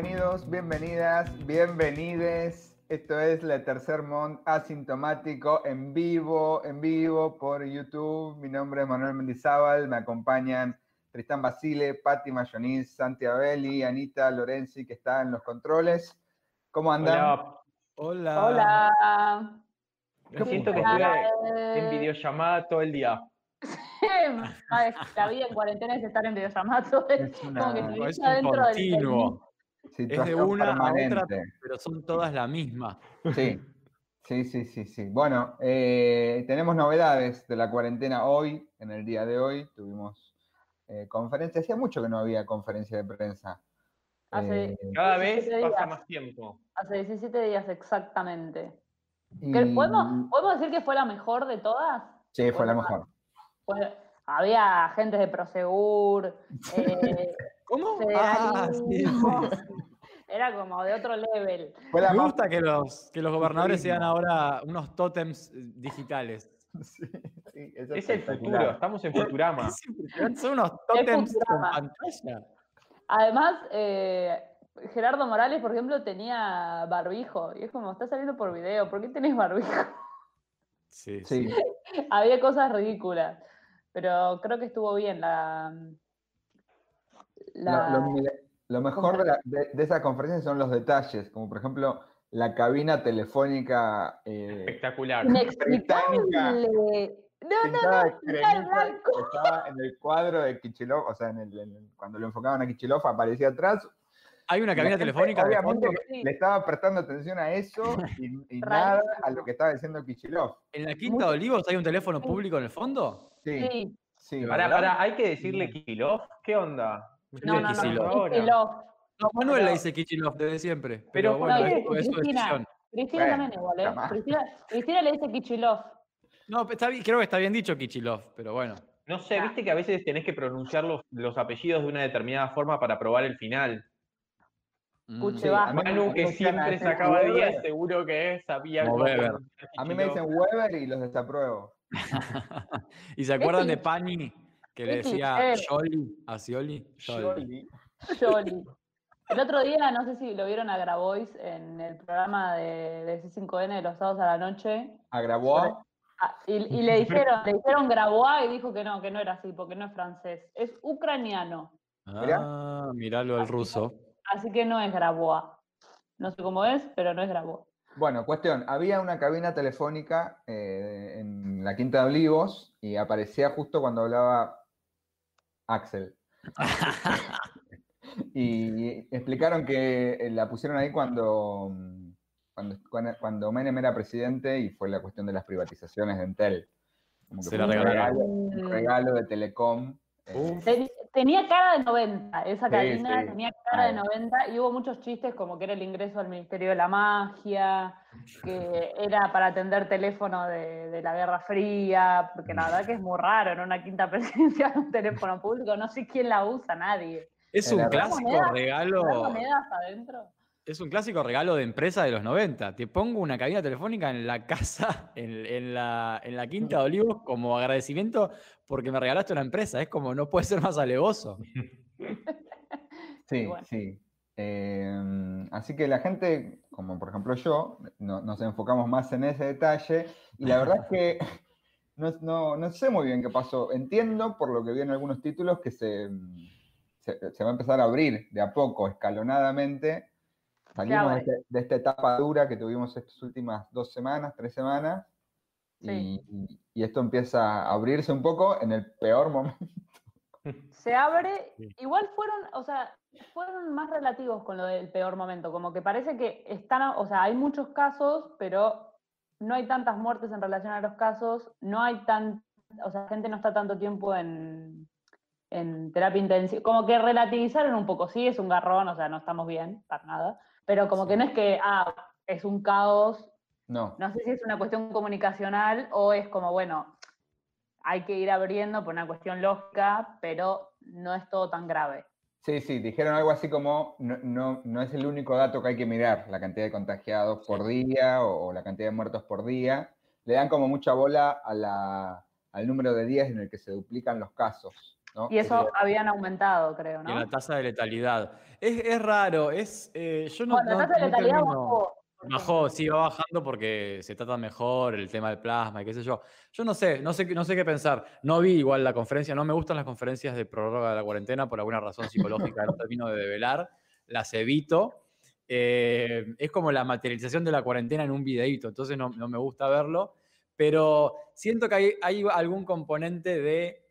Bienvenidos, bienvenidas, bienvenides. Esto es la Tercer Mont Asintomático en vivo, en vivo por YouTube. Mi nombre es Manuel Mendizábal, me acompañan Tristán Basile, Patti Mayonis, Santi Abelli, Anita Lorenzi, que está en los controles. ¿Cómo andan? Hola. Hola. Hola. Yo siento que estuve en videollamada todo el día. La vida en cuarentena es estar en videollamada todo el Es una- como que es un adentro del- continuo. Es de una a otra, pero son todas la misma. Sí, sí, sí, sí, sí. Bueno, eh, tenemos novedades de la cuarentena hoy, en el día de hoy. Tuvimos eh, conferencia, hacía mucho que no había conferencia de prensa. Hace- Eh, Cada vez 17 pasa más tiempo. Hace 17 días exactamente. y- ¿Qué- ¿Podemos, ¿Podemos decir que fue la mejor de todas? Sí, fue la mejor. Fue- había agentes de Prosegur, eh, ¿Cómo? Ah, sí. Era como de otro level. Me gusta que los, que los gobernadores sean ahora unos tótems eh, digitales. Sí, sí, Es el futuro, estamos en Futurama. Son unos tótems con pantalla. Además, eh, Gerardo Morales, por ejemplo, tenía barbijo. Y es como, está saliendo por video, ¿por qué tenés barbijo? Sí, sí. Había cosas ridículas. Pero creo que estuvo bien la. La- Lo, lo- lo mejor de, la- de- de esa conferencia son los detalles, como por ejemplo la cabina telefónica eh, Espectacular. Inexplicable. No, no, no, cremita estaba en el cuadro de Kichilov, o sea, en el- en el- cuando lo enfocaban a Kichilov aparecía atrás. Hay una cabina telefónica Obviamente Sí. le estaba prestando atención a eso y, y nada a lo que estaba diciendo Kichilov. ¿En la Quinta de Olivos hay un teléfono público en el fondo? Sí, Sí. sí. Pará, pará, hay que decirle Kilov. ¿Qué onda? No, no, no. No, Manuel Pero- le dice Kichilov desde siempre. Pero Pero, bueno, no, es, su Cristina. decisión. Cristina Bueno, también igual, ¿eh? Cristina, Cristina le dice Kichilov. No, creo que está bien dicho Kichilov, pero bueno. No sé, viste que a veces tenés que pronunciar los, los apellidos de una determinada forma para probar el final. Mm. Mí me- Manu, que siempre sacaba Weber. 10, seguro que sabía A mí me dicen. Weber y los desapruebo. ¿Y se acuerdan de cliché. Pani que le decía. Jolly a Scioli? Jolly. El otro día, no sé si lo vieron a Grabois en el programa de, de C5N de los sábados a la noche. ¿Agravó? Ah, y, y le dijeron, le dijeron Grabois y dijo que no, que no era así, porque no es francés, es ucraniano, Ah, miralo el ruso. así que no es Grabois. No sé cómo es, pero no es Grabois. Bueno, cuestión, había una cabina telefónica eh, en la Quinta de Olivos y aparecía justo cuando hablaba Axel. y explicaron que eh, la pusieron ahí cuando, mm, cuando, cuando, Menem era presidente y fue la cuestión de las privatizaciones de Entel. Como que Se fue la un regalo, un regalo de Telecom. Ten- Tenía cara de 90, esa Sí, sí, tenía cara de claro. 90 y hubo muchos chistes como que era el ingreso al Ministerio de la Magia, que era para atender teléfono de, de la Guerra Fría, porque la verdad que es muy raro en una quinta presidencia un teléfono público, no sé quién la usa, nadie. Es un clásico ¿Habrá regalo. monedas adentro? Es un clásico regalo de empresa de los 90. Te pongo una cabina telefónica en la casa, en, en la, en la Quinta de Olivos, como agradecimiento porque me regalaste una empresa. Es como, no puede ser más alevoso. Sí, bueno. sí. Eh, así que la gente, como por ejemplo yo, no- nos enfocamos más en ese detalle y la verdad es que no, no- no sé muy bien qué pasó. Entiendo, por lo que vi en algunos títulos, que se, se, se va a empezar a abrir de a poco, escalonadamente. Salimos de, este- de esta etapa dura que tuvimos estas últimas dos semanas, tres semanas, y, Sí. y- y esto empieza a abrirse un poco en el peor momento. Se abre, Sí. igual fueron, o sea, fueron más relativos con lo del peor momento, como que parece que están, o sea, hay muchos casos, pero no hay tantas muertes en relación a los casos, no hay tan, o sea, la gente no está tanto tiempo en, en terapia intensiva. Como que relativizaron un poco, sí, es un garrón, o sea, no estamos bien, para nada. Pero como que no es que, ah, es un caos. No. No sé si es una cuestión comunicacional o es como, bueno, hay que ir abriendo por una cuestión lógica, pero no es todo tan grave. Sí, sí, dijeron algo así como, no, no, no es el único dato que hay que mirar, la cantidad de contagiados por día o, o la cantidad de muertos por día. Le dan como mucha bola a la, al número de días en el que se duplican los casos. ¿no? Y eso habían aumentado, creo, Y la ¿no? tasa de letalidad. Es, es raro, es. eh, yo no. Bueno, no- la tasa de no letalidad bajó. Bajó, sí, va bajando porque se trata mejor el tema del plasma y qué sé yo. Yo no sé, no sé, qué- no sé qué pensar. No vi igual la conferencia, no me gustan las conferencias de prórroga de la cuarentena por alguna razón psicológica, no termino de develar, las evito. Eh, es como la materialización de la cuarentena en un videíto, entonces no, no me gusta verlo, pero siento que hay, hay algún componente de,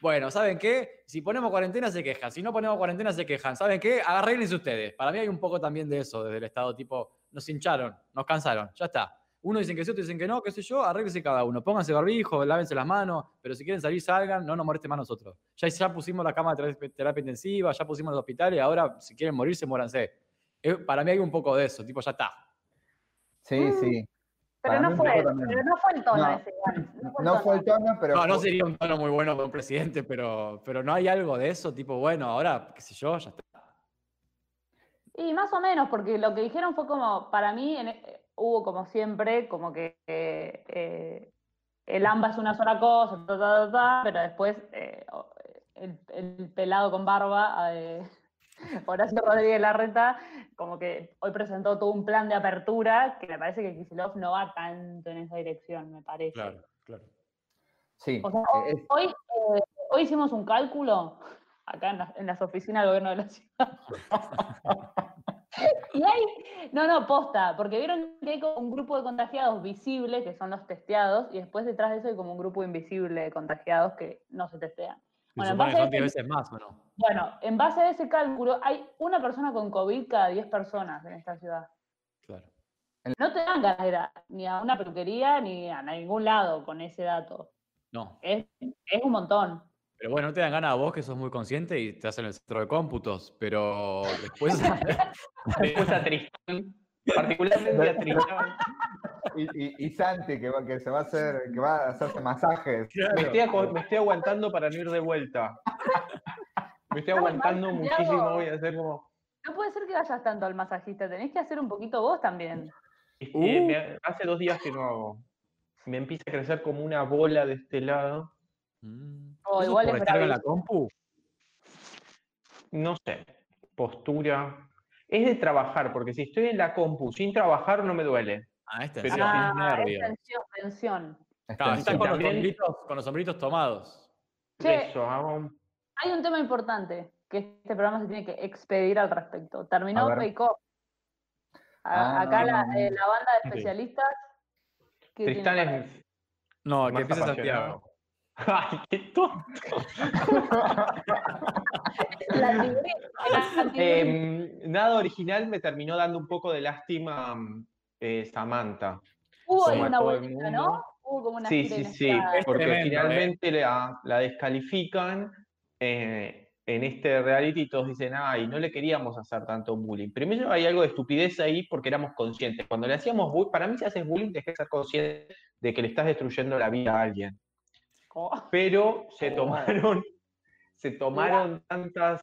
bueno, ¿saben qué? Si ponemos cuarentena se quejan, si no ponemos cuarentena se quejan, ¿saben qué? Arréglense ustedes. Para mí hay un poco también de eso, desde el Estado, tipo, nos hincharon, nos cansaron, ya está. Uno dicen que sí, otros dicen que no, qué sé yo, arréglense cada uno. Pónganse barbijo, lávense las manos, pero si quieren salir, salgan, no nos molesten más nosotros. Ya, ya pusimos la cama de terapia- terapia intensiva, ya pusimos los hospitales, ahora si quieren morirse, muéranse. Eh, Para mí hay un poco de eso, tipo, ya está. Sí, sí. Pero no, fue, pero no fue el tono No, ese igual. No fue el tono, pero No, no sería un tono muy bueno para un presidente, pero, pero no hay algo de eso, tipo, bueno, ahora, qué sé yo, ya está. Y más o menos, porque lo que dijeron fue como, para mí en- eh, hubo como siempre, como que eh, eh, el AMBA es una sola cosa, ta, ta, ta, ta, pero después eh, el pelado con barba, eh, Horacio Rodríguez Larreta, como que hoy presentó todo un plan de apertura que me parece que Kicillof no va tanto en esa dirección, me parece. Claro, claro. sí. O sea, eh, es- Hoy, eh, hoy hicimos un cálculo acá en, las- en las oficinas del gobierno de la ciudad. y hay, no, no, posta, porque vieron que hay como un grupo de contagiados visibles, que son los testeados, y después detrás de eso hay como un grupo invisible de contagiados que no se testean. Bueno, en supone que base a son 10 ese- veces más, ¿o no? Bueno, en base a ese cálculo, hay una persona con COVID cada 10 personas en esta ciudad. Claro. No te dan ganas de ir a- ni a una peluquería ni a ningún lado con ese dato. No. Es, es un montón. Pero bueno, no te dan ganas a vos que sos muy consciente y te hacen el centro de cómputos, pero después. Después a Tristán, particularmente a Tristán. y, y- y Santi, que, se va a hacer, que va a hacerse masajes. Me estoy, aco- me estoy aguantando para no ir de vuelta. Me estoy aguantando muchísimo, voy a hacer como... No puede ser que vayas tanto al masajista, tenés que hacer un poquito vos también. Uh. me- hace dos días que no hago. Me empieza a crecer como una bola de este lado. Mm. O ¿Eso igual por es estar en la compu? No sé, postura. Es de trabajar, porque si estoy en la compu sin trabajar no me duele. Ah, tensión, Ah, es tensión, tensión. Claro, estás Extensión. con los, sombritos, con los sombritos tomados. Che, Eso, hago un- hay un tema importante que este programa se tiene que expedir al respecto. Terminó. Fake Off. Ah, Acá la, no. eh, la banda de especialistas. ¿qué tiene Tristán para es No, que apasionado. Santiago. Ay, qué tonto. La. Em, nada original me terminó dando un poco de lástima mm, eh, Samantha. Hubo como una vuelta. ¿no? Hubo como una Sí, sí, sí, porque tremendo, ¿eh? finalmente la, la descalifican eh, en este reality y todos dicen, ay, no le queríamos hacer tanto bullying. Primero hay algo de estupidez ahí porque éramos conscientes. Cuando le hacíamos bullying, para mí si haces bullying tenés que ser consciente de que le estás destruyendo la vida a alguien. Oh, Pero se Oh. tomaron, se tomaron tantas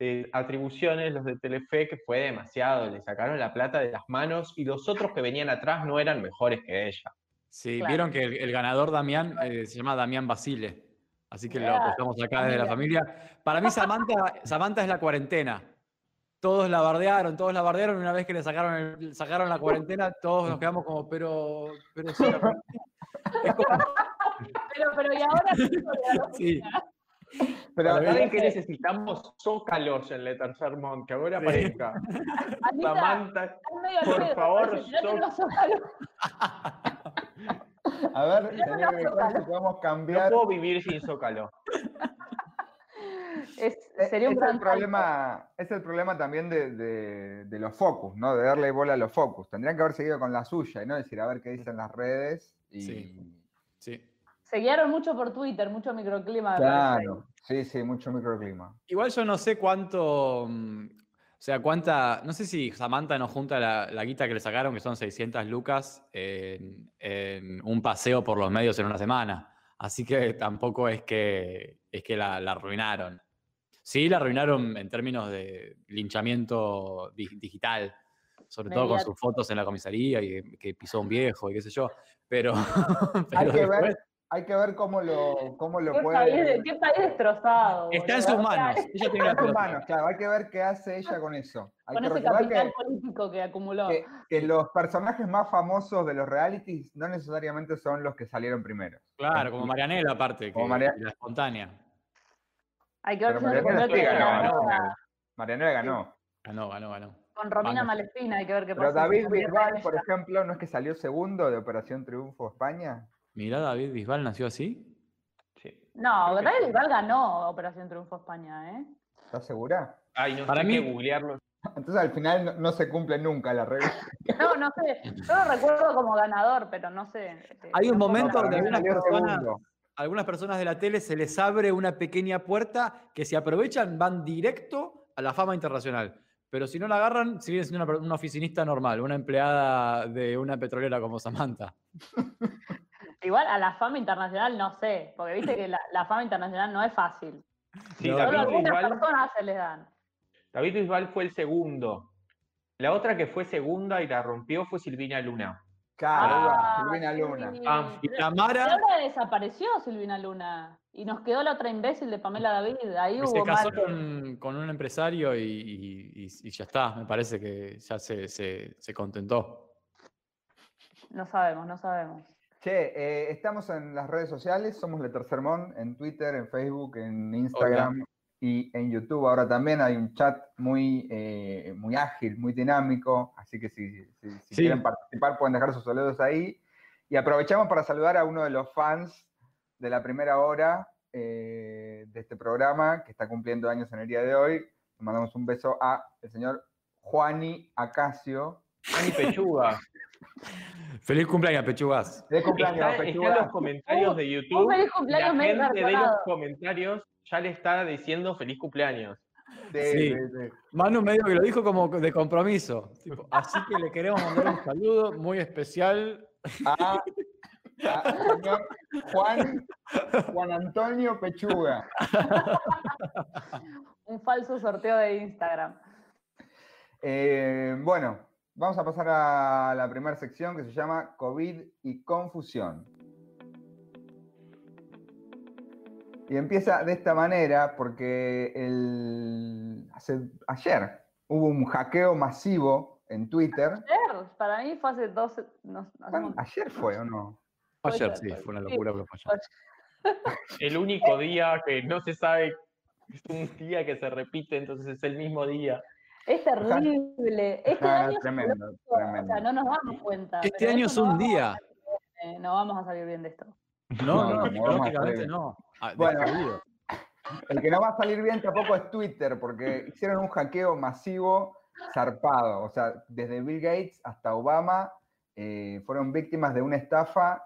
eh, atribuciones los de Telefe que fue demasiado. Le sacaron la plata de las manos y los otros que venían atrás no eran mejores que ella. Sí, Claro. vieron que el, el ganador Damián eh, se llama Damián Basile. Así que lo apostamos acá desde la familia. Para mí, Samantha, Samantha es la cuarentena. Todos la bardearon, todos la bardearon. y Una vez que le sacaron, el- sacaron la cuarentena, todos nos quedamos como, pero. pero sí, la cuarentena". Es como- Pero, pero, ¿y ahora? sí, Pero ¿Saben qué necesitamos? Zócalos en el tercer monte, que ahora aparezca. Anita, Samantha, por pedo, favor, zócalos. a ver, los que ver si podemos no cambiar. puedo vivir sin Zócalo. Es- Eh, sería un es, gran el problema, es el problema también de, de- de los focus, ¿no? De darle bola a los focus. Tendrían que haber seguido con la suya y no decir a ver qué dicen las redes. Y... Sí. sí. Se guiaron mucho por Twitter, mucho microclima. Claro. Sí, sí, mucho microclima. Igual yo no sé cuánto. mm, O sea, cuánta. No sé si Samantha nos junta la, la guita que le sacaron, que son 600 lucas, en, en un paseo por los medios en una semana. Así que tampoco es que, es que la, la arruinaron. Sí, la arruinaron en términos de linchamiento di- digital, sobre todo con sus fotos en la comisaría y que pisó un viejo y qué sé yo. Pero. Hay que ver, hay que ver cómo lo, cómo lo ¿Qué país, puede. qué país destrozado. Está en sus manos. Ella tiene Está en sus manos, claro, hay que ver qué hace ella con eso. Hay Con que ese capital que, político que acumuló. que- que los personajes más famosos de los realities no necesariamente son los que salieron primero. Claro, como Marianela, aparte, Como que Maria- la espontánea. Hay que ver Pero Marianela sí ganó, la ganó. Marianela ganó. Ganó, ganó, ganó. Con Romina. Malespina, hay que ver qué Pero pasa. se David Bisbal, por ejemplo, ¿no es que salió segundo de Operación Triunfo España? Mirá, David Bisbal nació así. Sí. No, que David. Bisbal ganó Operación Triunfo España, ¿eh? ¿Estás segura? Ay, no Para sé mí- qué googlearlo. Entonces al final no, no se cumple nunca la regla. No, no sé. Yo lo recuerdo como ganador, pero no sé. eh, Hay un no momento puedo- para de mí algunas personas, segundo. algunas personas de la tele se les abre una pequeña puerta que si aprovechan van directo a la fama internacional. Pero si no la agarran, siguen siendo una oficinista normal, una empleada de una petrolera como Samantha. Igual a la fama internacional no sé, porque viste que la, la fama internacional no es fácil. Sí, No, Solo David algunas Bisbal, personas se les dan. David Bisbal fue el segundo. La otra que fue segunda y la rompió fue Silvina Luna. Claro, Ah, Silvina Luna. sí. Ah, Y Tamara ahora desapareció Silvina Luna. Y nos quedó la otra imbécil de Pamela David. Ahí hubo se casó con, con un empresario y, y- y- y ya está. Me parece que ya se, se- se contentó. No sabemos, no sabemos. Che, eh, estamos en las redes sociales, somos Le Tercer Mon, en Twitter, en Facebook, en Instagram y en YouTube. Ahora también hay un chat muy, eh, muy ágil, muy dinámico, así que si, si- si Sí. quieren participar pueden dejar sus saludos ahí. Y aprovechamos para saludar a uno de los fans de la primera hora eh, de este programa, que está cumpliendo años en el día de hoy. Le mandamos un beso a el señor Juani Acacio. Ani Pechuga. Feliz cumpleaños, pechugas. De cumpleaños, Está, está Pechuga. en los comentarios de YouTube. Un feliz La cumpleaños medio gente de los comentarios ya le está diciendo feliz cumpleaños. Sí, Sí. sí, sí. Manu medio que lo dijo como de compromiso. tipo, así que le queremos mandar un saludo muy especial. a, a señor Juan, Juan Antonio Pechuga. Un falso sorteo de Instagram. Eh, bueno, vamos a pasar a la primera sección que se llama COVID y confusión. Y empieza de esta manera porque el, hace- ayer hubo un hackeo masivo en Twitter. Ayer, para mí fue hace 12. No, hace ¿Cuándo? un- ¿Ayer fue o no? Ayer sí, fue una locura, pero fue ayer. El único día que no se sabe, es un día que se repite, entonces es el mismo día. Es terrible. Este no, año se tremendo, O sea, no nos damos cuenta. Este año es no un día. eh, no vamos a salir bien de esto. No, No, no, a no. Ah, Bueno. El que no va a salir bien tampoco es Twitter, porque hicieron un hackeo masivo zarpado. O sea, desde Bill Gates hasta Obama eh, fueron víctimas de una estafa.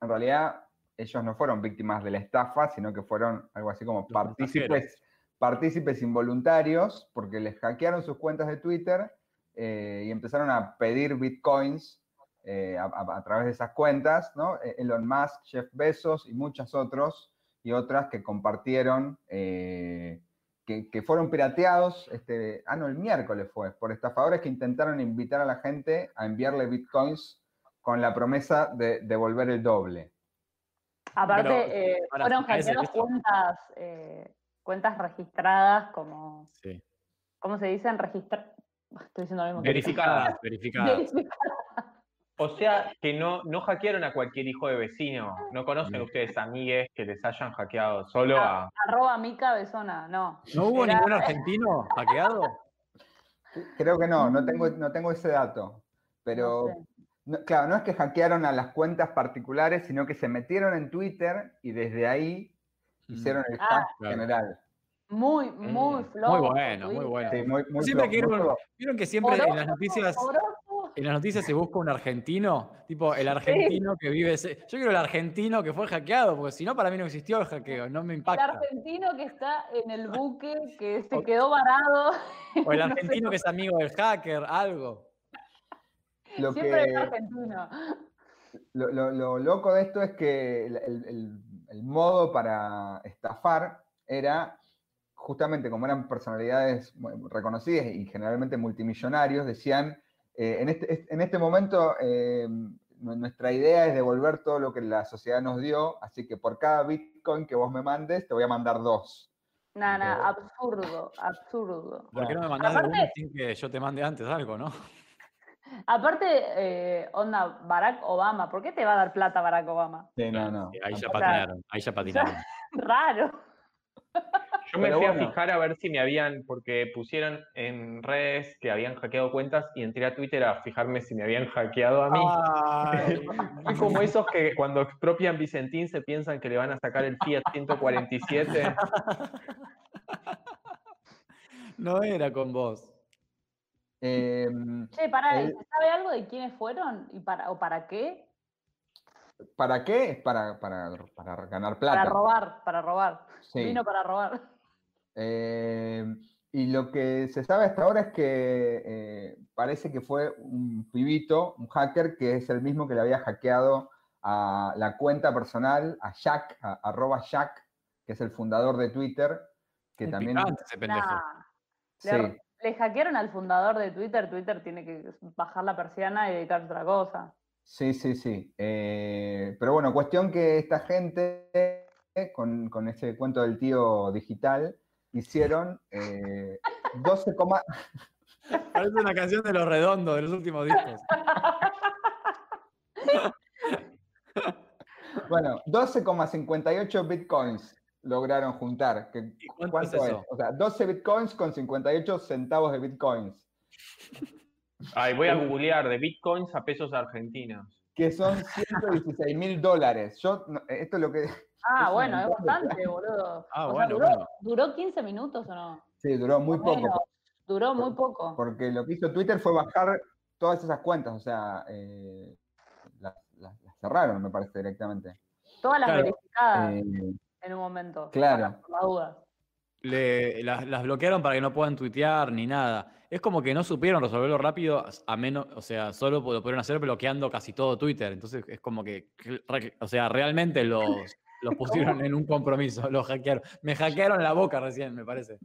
En realidad, ellos no fueron víctimas de la estafa, sino que fueron algo así como Los partícipes, partícipes involuntarios, porque les hackearon sus cuentas de Twitter eh, y empezaron a pedir bitcoins eh, a, a- a través de esas cuentas, ¿no? Eh, Elon Musk, Jeff Bezos y muchos otros, y otras que compartieron, eh, que, que fueron pirateados, este, ah, no, el miércoles fue, por estafadores que intentaron invitar a la gente a enviarle bitcoins con la promesa de devolver el doble. Aparte, Pero, eh, fueron hackeadas cuentas, eh, cuentas registradas como, Sí. ¿cómo se dicen? Registrar. Estoy diciendo lo mismo. que- Verificadas, verificadas. O sea, que no, no hackearon a cualquier hijo de vecino. No conocen No. ustedes amigues que les hayan hackeado solo a... Arroba Mica Besona, no. ¿No hubo Era- ningún argentino hackeado? Creo que no, no tengo, no tengo ese dato, pero... No sé. No, claro, no es que hackearon a las cuentas particulares, sino que se metieron en Twitter y desde ahí hicieron el Ah, hack claro. general. Muy, muy Mm, flojo. Muy bueno, muy bueno. Sí, muy, muy Siempre flojo, quiero muy. Vieron que siempre en las noticias. En las noticias se busca un argentino, tipo el argentino que vive. ese- Yo quiero el argentino que fue hackeado, porque si no, para mí no existió el hackeo, no me El impacta. argentino que está en el buque, que se quedó varado. O el no sé argentino que es amigo del hacker, algo. Lo Siempre que, el argentino. Lo, lo- lo loco de esto es que el, el- el- modo para estafar era justamente como eran personalidades reconocidas y generalmente multimillonarios, decían, eh, en, este, est- en este momento eh, nu- nuestra idea es devolver todo lo que la sociedad nos dio, así que por cada Bitcoin que vos me mandes, te voy a mandar dos. Nada, nada, absurdo, absurdo. ¿Por qué no me mandás de Aparte- una sin que yo te mande antes algo, no? Aparte, eh, onda, Barack Obama, ¿por qué te va a dar plata Barack Obama? Sí, no, no. Ahí ya patinaron, ahí ya patinaron. Raro. Yo me Pero fui bueno. a fijar a ver si me habían, porque pusieron en redes que habían hackeado cuentas y entré a Twitter a fijarme si me habían hackeado a mí. Fui como esos que cuando expropian Vicentín se piensan que le van a sacar el Fiat 147. no era con vos. Em, Che, pará, ¿y El- ¿se sabe algo de quiénes fueron y para, o para qué? ¿Para qué? Es para, para, para ganar plata. Para robar, para robar. Sí. Vino para robar. Eh, y lo que se sabe hasta ahora es que eh, parece que fue un pibito, un hacker, que es el mismo que le había hackeado a la cuenta personal, a Jack, a, arroba Jack, que es el fundador de Twitter, que Un también... picante ese pendejo. Nah. Sí, Le, le hackearon al fundador de Twitter. Twitter tiene que bajar la persiana y dedicarse a otra cosa. sí, sí, sí. Eh, pero bueno, cuestión que esta gente, con, con ese cuento del tío digital, hicieron eh, 12, coma- Parece una canción de los redondos de los últimos discos. Bueno, 12,58 bitcoins lograron juntar. que- ¿Y cuánto ¿Cuánto es? O sea, 12 bitcoins con 58 centavos de bitcoins, Ay, voy a googlear de bitcoins a pesos argentinos. que son 116 mil dólares. Yo, no- esto es lo que... Ah, Es bueno, es bastante, boludo. Ah, O sea, bueno, duró, bueno. ¿Duró 15 minutos o no? Sí, duró muy poco. Duró muy poco. Porque lo que hizo Twitter fue bajar todas esas cuentas. O sea, eh, las, las- las cerraron, me parece, directamente. Todas las Claro. verificadas Eh, en un momento. claro. Por las dudas. Le- las, las bloquearon para que no puedan tuitear ni nada. Es como que no supieron resolverlo rápido, a menos, o sea, solo lo pudieron hacer bloqueando casi todo Twitter. Entonces es como que, o sea, realmente los, los pusieron en un compromiso, los hackearon. Me hackearon la boca recién, me parece.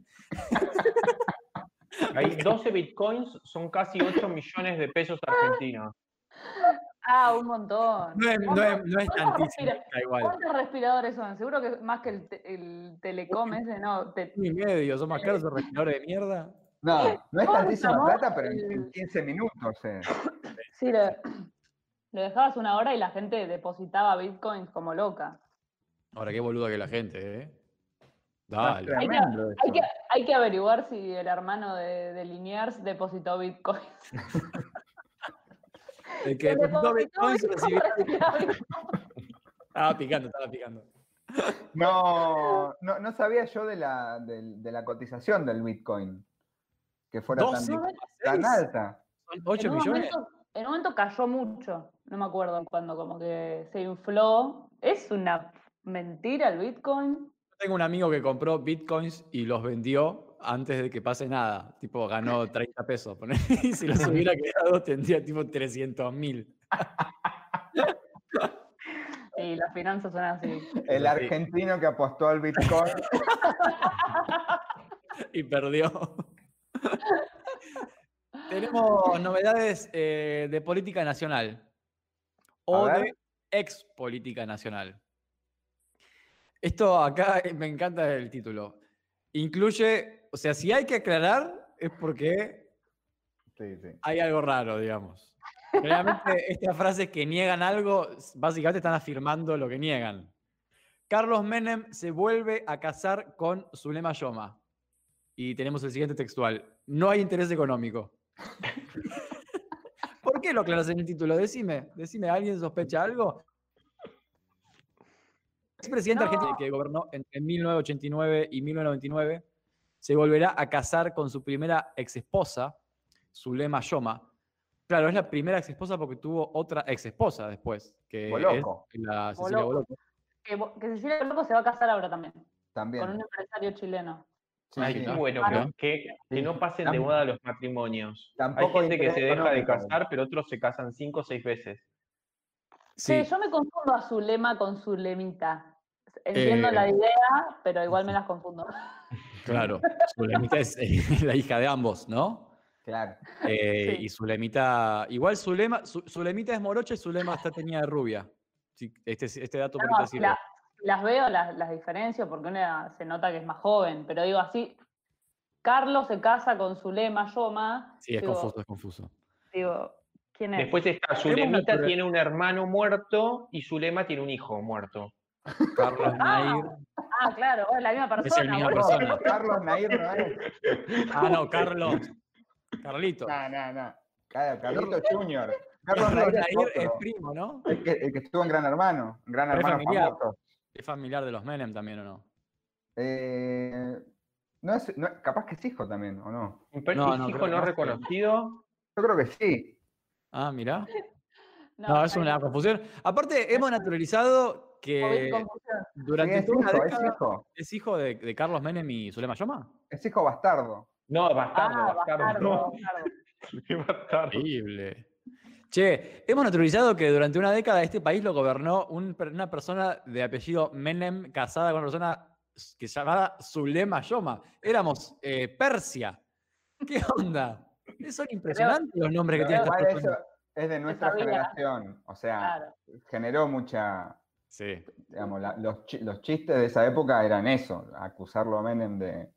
Hay 12 bitcoins, son casi 8 millones de pesos argentinos. Ah, un montón. No es, no es, no es ¿Cuántos tantísimo, respira- da igual. ¿Cuántos respiradores son? Seguro que más que el, te- el Telecom ese, ¿no? Te- Un y medio, son más caros esos respiradores de mierda. no, no es ¿Cómo tantísima plata, pero en, el- en 15 minutos. eh. Sí, lo, lo dejabas una hora y la gente depositaba bitcoins como loca. Ahora, qué boluda que la gente, ¿eh? Dale. Hay que, hay, que, eso. hay que averiguar si el hermano de, de Liniers depositó bitcoins. El que depositó Bitcoin recibió. Estaba picando, estaba picando. No, no, no sabía yo de la, del- de la cotización del Bitcoin. Que fuera tan, 12,6. tan alta. Son 8 en, un millones. momento, en un momento cayó mucho. No me acuerdo cuando como que se infló. Es una mentira el bitcoin. Tengo un amigo que compró bitcoins y los vendió antes de que pase nada. Tipo, ganó 30 pesos. Y si los hubiera quedado, tendría tipo 300 mil. Y las finanzas son así. El argentino que apostó al Bitcoin. Y perdió. Tenemos novedades eh, de política nacional. O de ex política nacional. Esto acá eh, me encanta el título. Incluye, o sea, si hay que aclarar, es porque Sí, sí. hay algo raro, digamos. Realmente estas frases que niegan algo, básicamente están afirmando lo que niegan. Carlos Menem se vuelve a casar con Zulema Yoma. Y tenemos el siguiente textual. No hay interés económico. ¿Por qué lo aclaras en el título? Decime, decime, ¿alguien sospecha algo? Expresidente No. argentino que gobernó entre 1989 y 1999 se volverá a casar con su primera exesposa, Zulema Yoma, Claro, es la primera ex esposa porque tuvo otra ex esposa después, que Boloco. es la Cecilia Boloco. Boloco. Que, que Cecilia Boloco se va a casar ahora también, También. con un empresario chileno. Sí, Ay, sí. qué bueno, Ah, que, no. que, que no pasen de moda los matrimonios. tampoco Hay gente que se deja de casar, pero otros se casan cinco o seis veces. Sí. Sí, yo me confundo a Zulema con Zulemita. Entiendo Eh, la idea, pero igual me las confundo. claro. Zulemita es eh, la hija de ambos, ¿no? Claro. Eh, Sí. Y Zulemita, igual Zulema, Zu- Zulemita es morocha y Zulema está teñida de rubia. Sí, este, este dato por No, la- las veo, las, las diferencio, porque una se nota que es más joven, pero digo así, Carlos se casa con Zulema Yoma. Sí, es digo, confuso, es confuso. Digo, ¿quién es? Después está Zulemita tiene un hermano muerto y Zulema tiene un hijo muerto. Carlos Nair. Ah, claro, es la misma persona. misma boludo. persona. Carlos Nair no es. Ah, no, Carlos. Carlito. No, no, no. Claro, Carlito Junior. Carlos Carlos Nair es Nair es primo, ¿no? El que, el que estuvo en Gran Hermano. Gran Pero es Hermano familiar. famoso. Es familiar de los Menem también, ¿o no? Eh, no es, no- capaz que es hijo también, ¿o no? Parece No, no, es hijo no no. reconocido. Yo creo que sí. Ah, mirá. No, No, es una confusión. Aparte, hemos naturalizado que. Sí, durante es una hijo, es hijo. es hijo de, de Carlos Menem y Zulema Yoma. Es hijo bastardo. No, bastardo, Ah, bastardo. bastardo, no. bastardo. Increíble. Che, hemos naturalizado que durante una década este país lo gobernó un una persona de apellido Menem casada con una persona que se llamaba Zulema Yoma. Éramos eh, Persia. ¿Qué onda? Son impresionantes los nombres que Pero tienen es de nuestra generación. O sea, Claro. generó mucha. Sí. Digamos, la- los, los chistes de esa época eran eso, acusarlo a Menem de,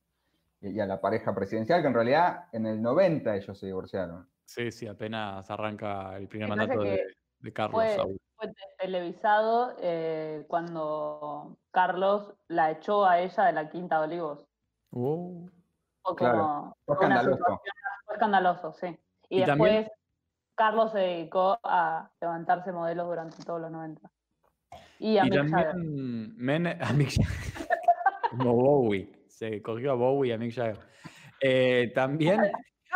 y a la pareja presidencial, que en realidad en el 90 ellos se divorciaron. Sí, sí, apenas arranca el primer mandato de, Carlos fue- Saúl. Fue te- televisado eh, cuando Carlos la echó a ella de la Quinta de Olivos. Uh, Fue Claro, Fue escandaloso. fue escandaloso, sí. Y, Y después también- Carlos se dedicó a levantarse modelos durante todos los 90. Y a y Mick Jagger. también Menem, a Mick Jagger. Como Bowie. Se cogió a Bowie y a Mick Jagger. Eh, también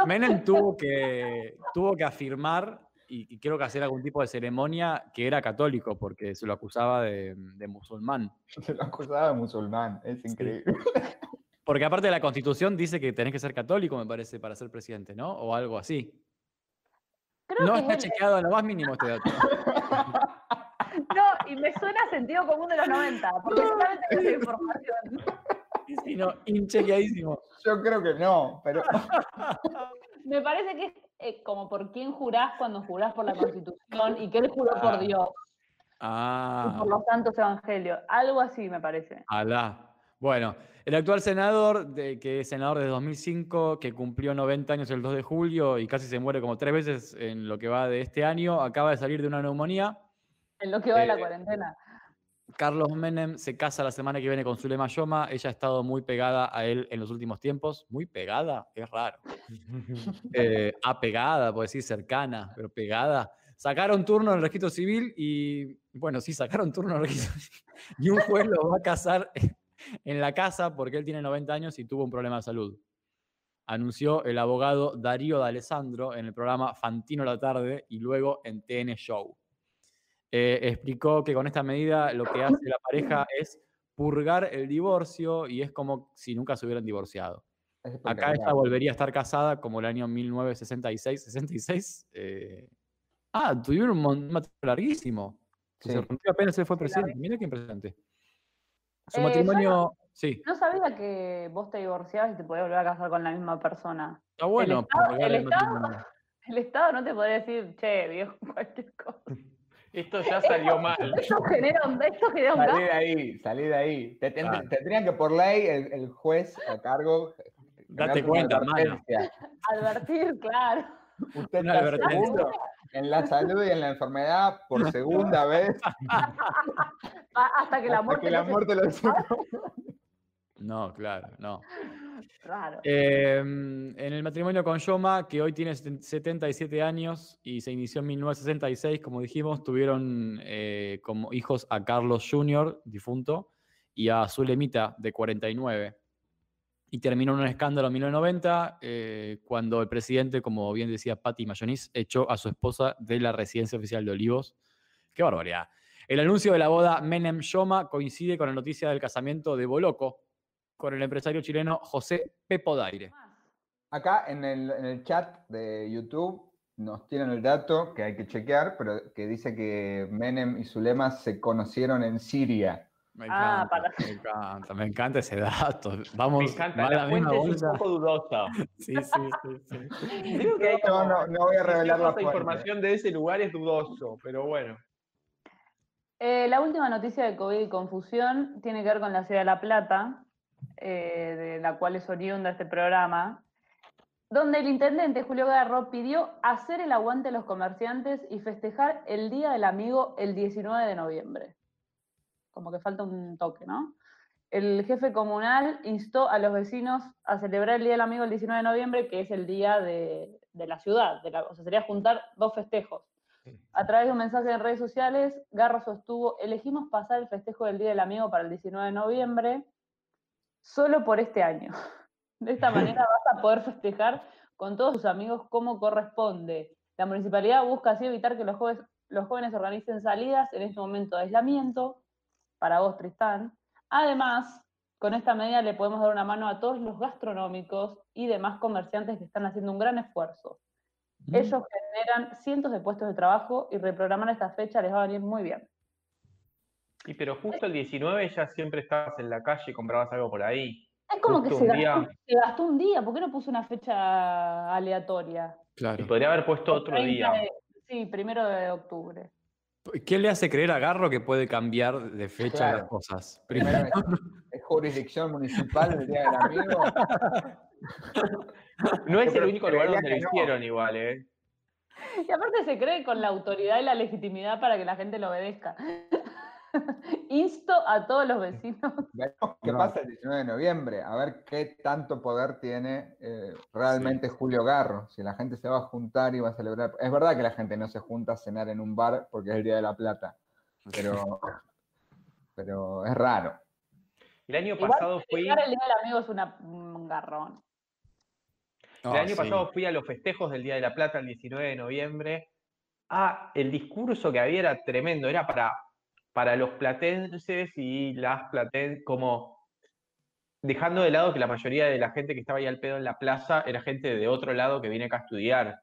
Menem tuvo que, tuvo que afirmar, y, y creo que hacer algún tipo de ceremonia, que era católico, porque se lo acusaba de, de musulmán. Se lo acusaba de musulmán, es increíble. Porque aparte de la constitución dice que tenés que ser católico, me parece, para ser presidente, ¿no? O algo así. Creo No que está es chequeado en lo más mínimo este dato. No, y me suena a sentido común de los 90, porque solamente tengo esa información. Sí, no, inchequeadísimo. Yo creo que no, pero Me parece que es eh, como por quién jurás cuando jurás por la Constitución y que él juró Ah. por Dios y Ah, por los santos evangelios. Algo así me parece. alá. Bueno, el actual senador, de, que es senador desde 2005, que cumplió 90 años el 2 de julio y casi se muere como tres veces en lo que va de este año, acaba de salir de una neumonía. En lo que va de la Eh, cuarentena. Carlos Menem se casa la semana que viene con Zulema Yoma. Ella ha estado muy pegada a él en los últimos tiempos. Muy pegada, es raro. Eh, apegada, puedo decir cercana, pero pegada. Sacaron turno en el registro civil y, bueno, sí, sacaron turno en el registro civil. Y un juez lo va a casar en la casa porque él tiene 90 años y tuvo un problema de salud. Anunció el abogado Darío D'Alessandro en el programa Fantino la tarde y luego en TN Show. Eh, explicó que con esta medida lo que hace la pareja es purgar el divorcio y es como si nunca se hubieran divorciado. es Acá ella volvería a estar casada como el año 1966, 66. eh, ah, tuvieron un mon- un matrimonio larguísimo. Se rompió apenas se fue presidente. Mira qué impresionante. Su Eh, matrimonio, sí, No sabía que vos te divorciabas y te podías volver a casar con la misma persona. está bueno. Estado- purgar el el Estado- matrimonio. El Estado no te podría decir, che, viejo, cualquier cosa. Esto ya salió mal. Esto genera un, esto genera un Salí de ahí, salí de ahí. Te. Tendrían que por ley el, el juez a cargo. Date cuenta, hermano. advertencia. Advertir, claro. Usted está advertencia. seguro en la salud y en la enfermedad por segunda vez. A- Hasta que la hasta muerte. que la muerte lo sepa. No, claro, no. Eh, en el matrimonio con Yoma, que hoy tiene 77 años y se inició en 1966, como dijimos, tuvieron eh, como hijos a Carlos Jr., difunto, y a Zulemita, de 49. y terminó en un escándalo en 1990 eh, cuando el presidente, como bien decía Patti Mayonis, echó a su esposa de la residencia oficial de Olivos. ¡Qué barbaridad! El anuncio de la boda Menem Shoma coincide con la noticia del casamiento de Boloco con el empresario chileno José Pepo Daire. Acá en el, en el chat de YouTube nos tienen el dato que hay que chequear, pero que dice que Menem y Zulema se conocieron en Siria. Me Ah, encanta, para- me encanta, me encanta ese dato. Vamos, Me encanta, la la fuente es un poco dudosa. Sí, sí, sí, sí. Creo que No, no, no voy a revelar la información de ese lugar es dudoso, pero bueno. Eh, la última noticia de COVID y confusión tiene que ver con la ciudad de La Plata, eh, de la cual es oriunda este programa, donde el intendente Julio Garro pidió hacer el aguante a los comerciantes y festejar el Día del Amigo el 19 de noviembre. Como que falta un toque, ¿no? El jefe comunal instó a los vecinos a celebrar el Día del Amigo el 19 de noviembre, que es el día de, de la ciudad, de la- o sea, sería juntar dos festejos. A través de un mensaje en redes sociales, Garro sostuvo, elegimos pasar el festejo del Día del Amigo para el 19 de noviembre solo por este año. De esta manera vas a poder festejar con todos tus amigos como corresponde. La municipalidad busca así evitar que los jóvenes, los jóvenes organicen salidas en este momento de aislamiento, para vos, Tristán. Además, con esta medida le podemos dar una mano a todos los gastronómicos y demás comerciantes que están haciendo un gran esfuerzo. Mm. Ellos generan cientos de puestos de trabajo y reprogramar esta fecha les va a venir muy bien. Y pero justo el 19 ya siempre estabas en la calle y comprabas algo por ahí. Es como que se un día. gastó, se gastó un día. ¿Por qué no puso una fecha aleatoria? Y Claro. podría haber puesto otro 30 día. de- sí, primero de octubre. ¿Qué le hace creer a Garro que puede cambiar de fecha Claro. las cosas? Primero es, es jurisdicción municipal del Día del Amigo. No es el único lugar donde lo que no. hicieron igual, ¿eh? Y aparte se cree con la autoridad y la legitimidad para que la gente lo obedezca. Insto a todos los vecinos. Veremos qué No. pasa el 19 de noviembre, a ver qué tanto poder tiene eh, realmente Julio Garro, si la gente se va a juntar y va a celebrar. Es verdad que la gente no se junta a cenar en un bar porque es el Día de la Plata, pero, pero es raro. El año Igual pasado fui. El Día del Amigo es una- un garrón. El año sí. pasado fui a los festejos del Día de la Plata el 19 de noviembre. Ah, el discurso que había era tremendo, era para, para los platenses y las platenses, como dejando de lado que la mayoría de la gente que estaba ahí al pedo en la plaza era gente de otro lado que viene acá a estudiar.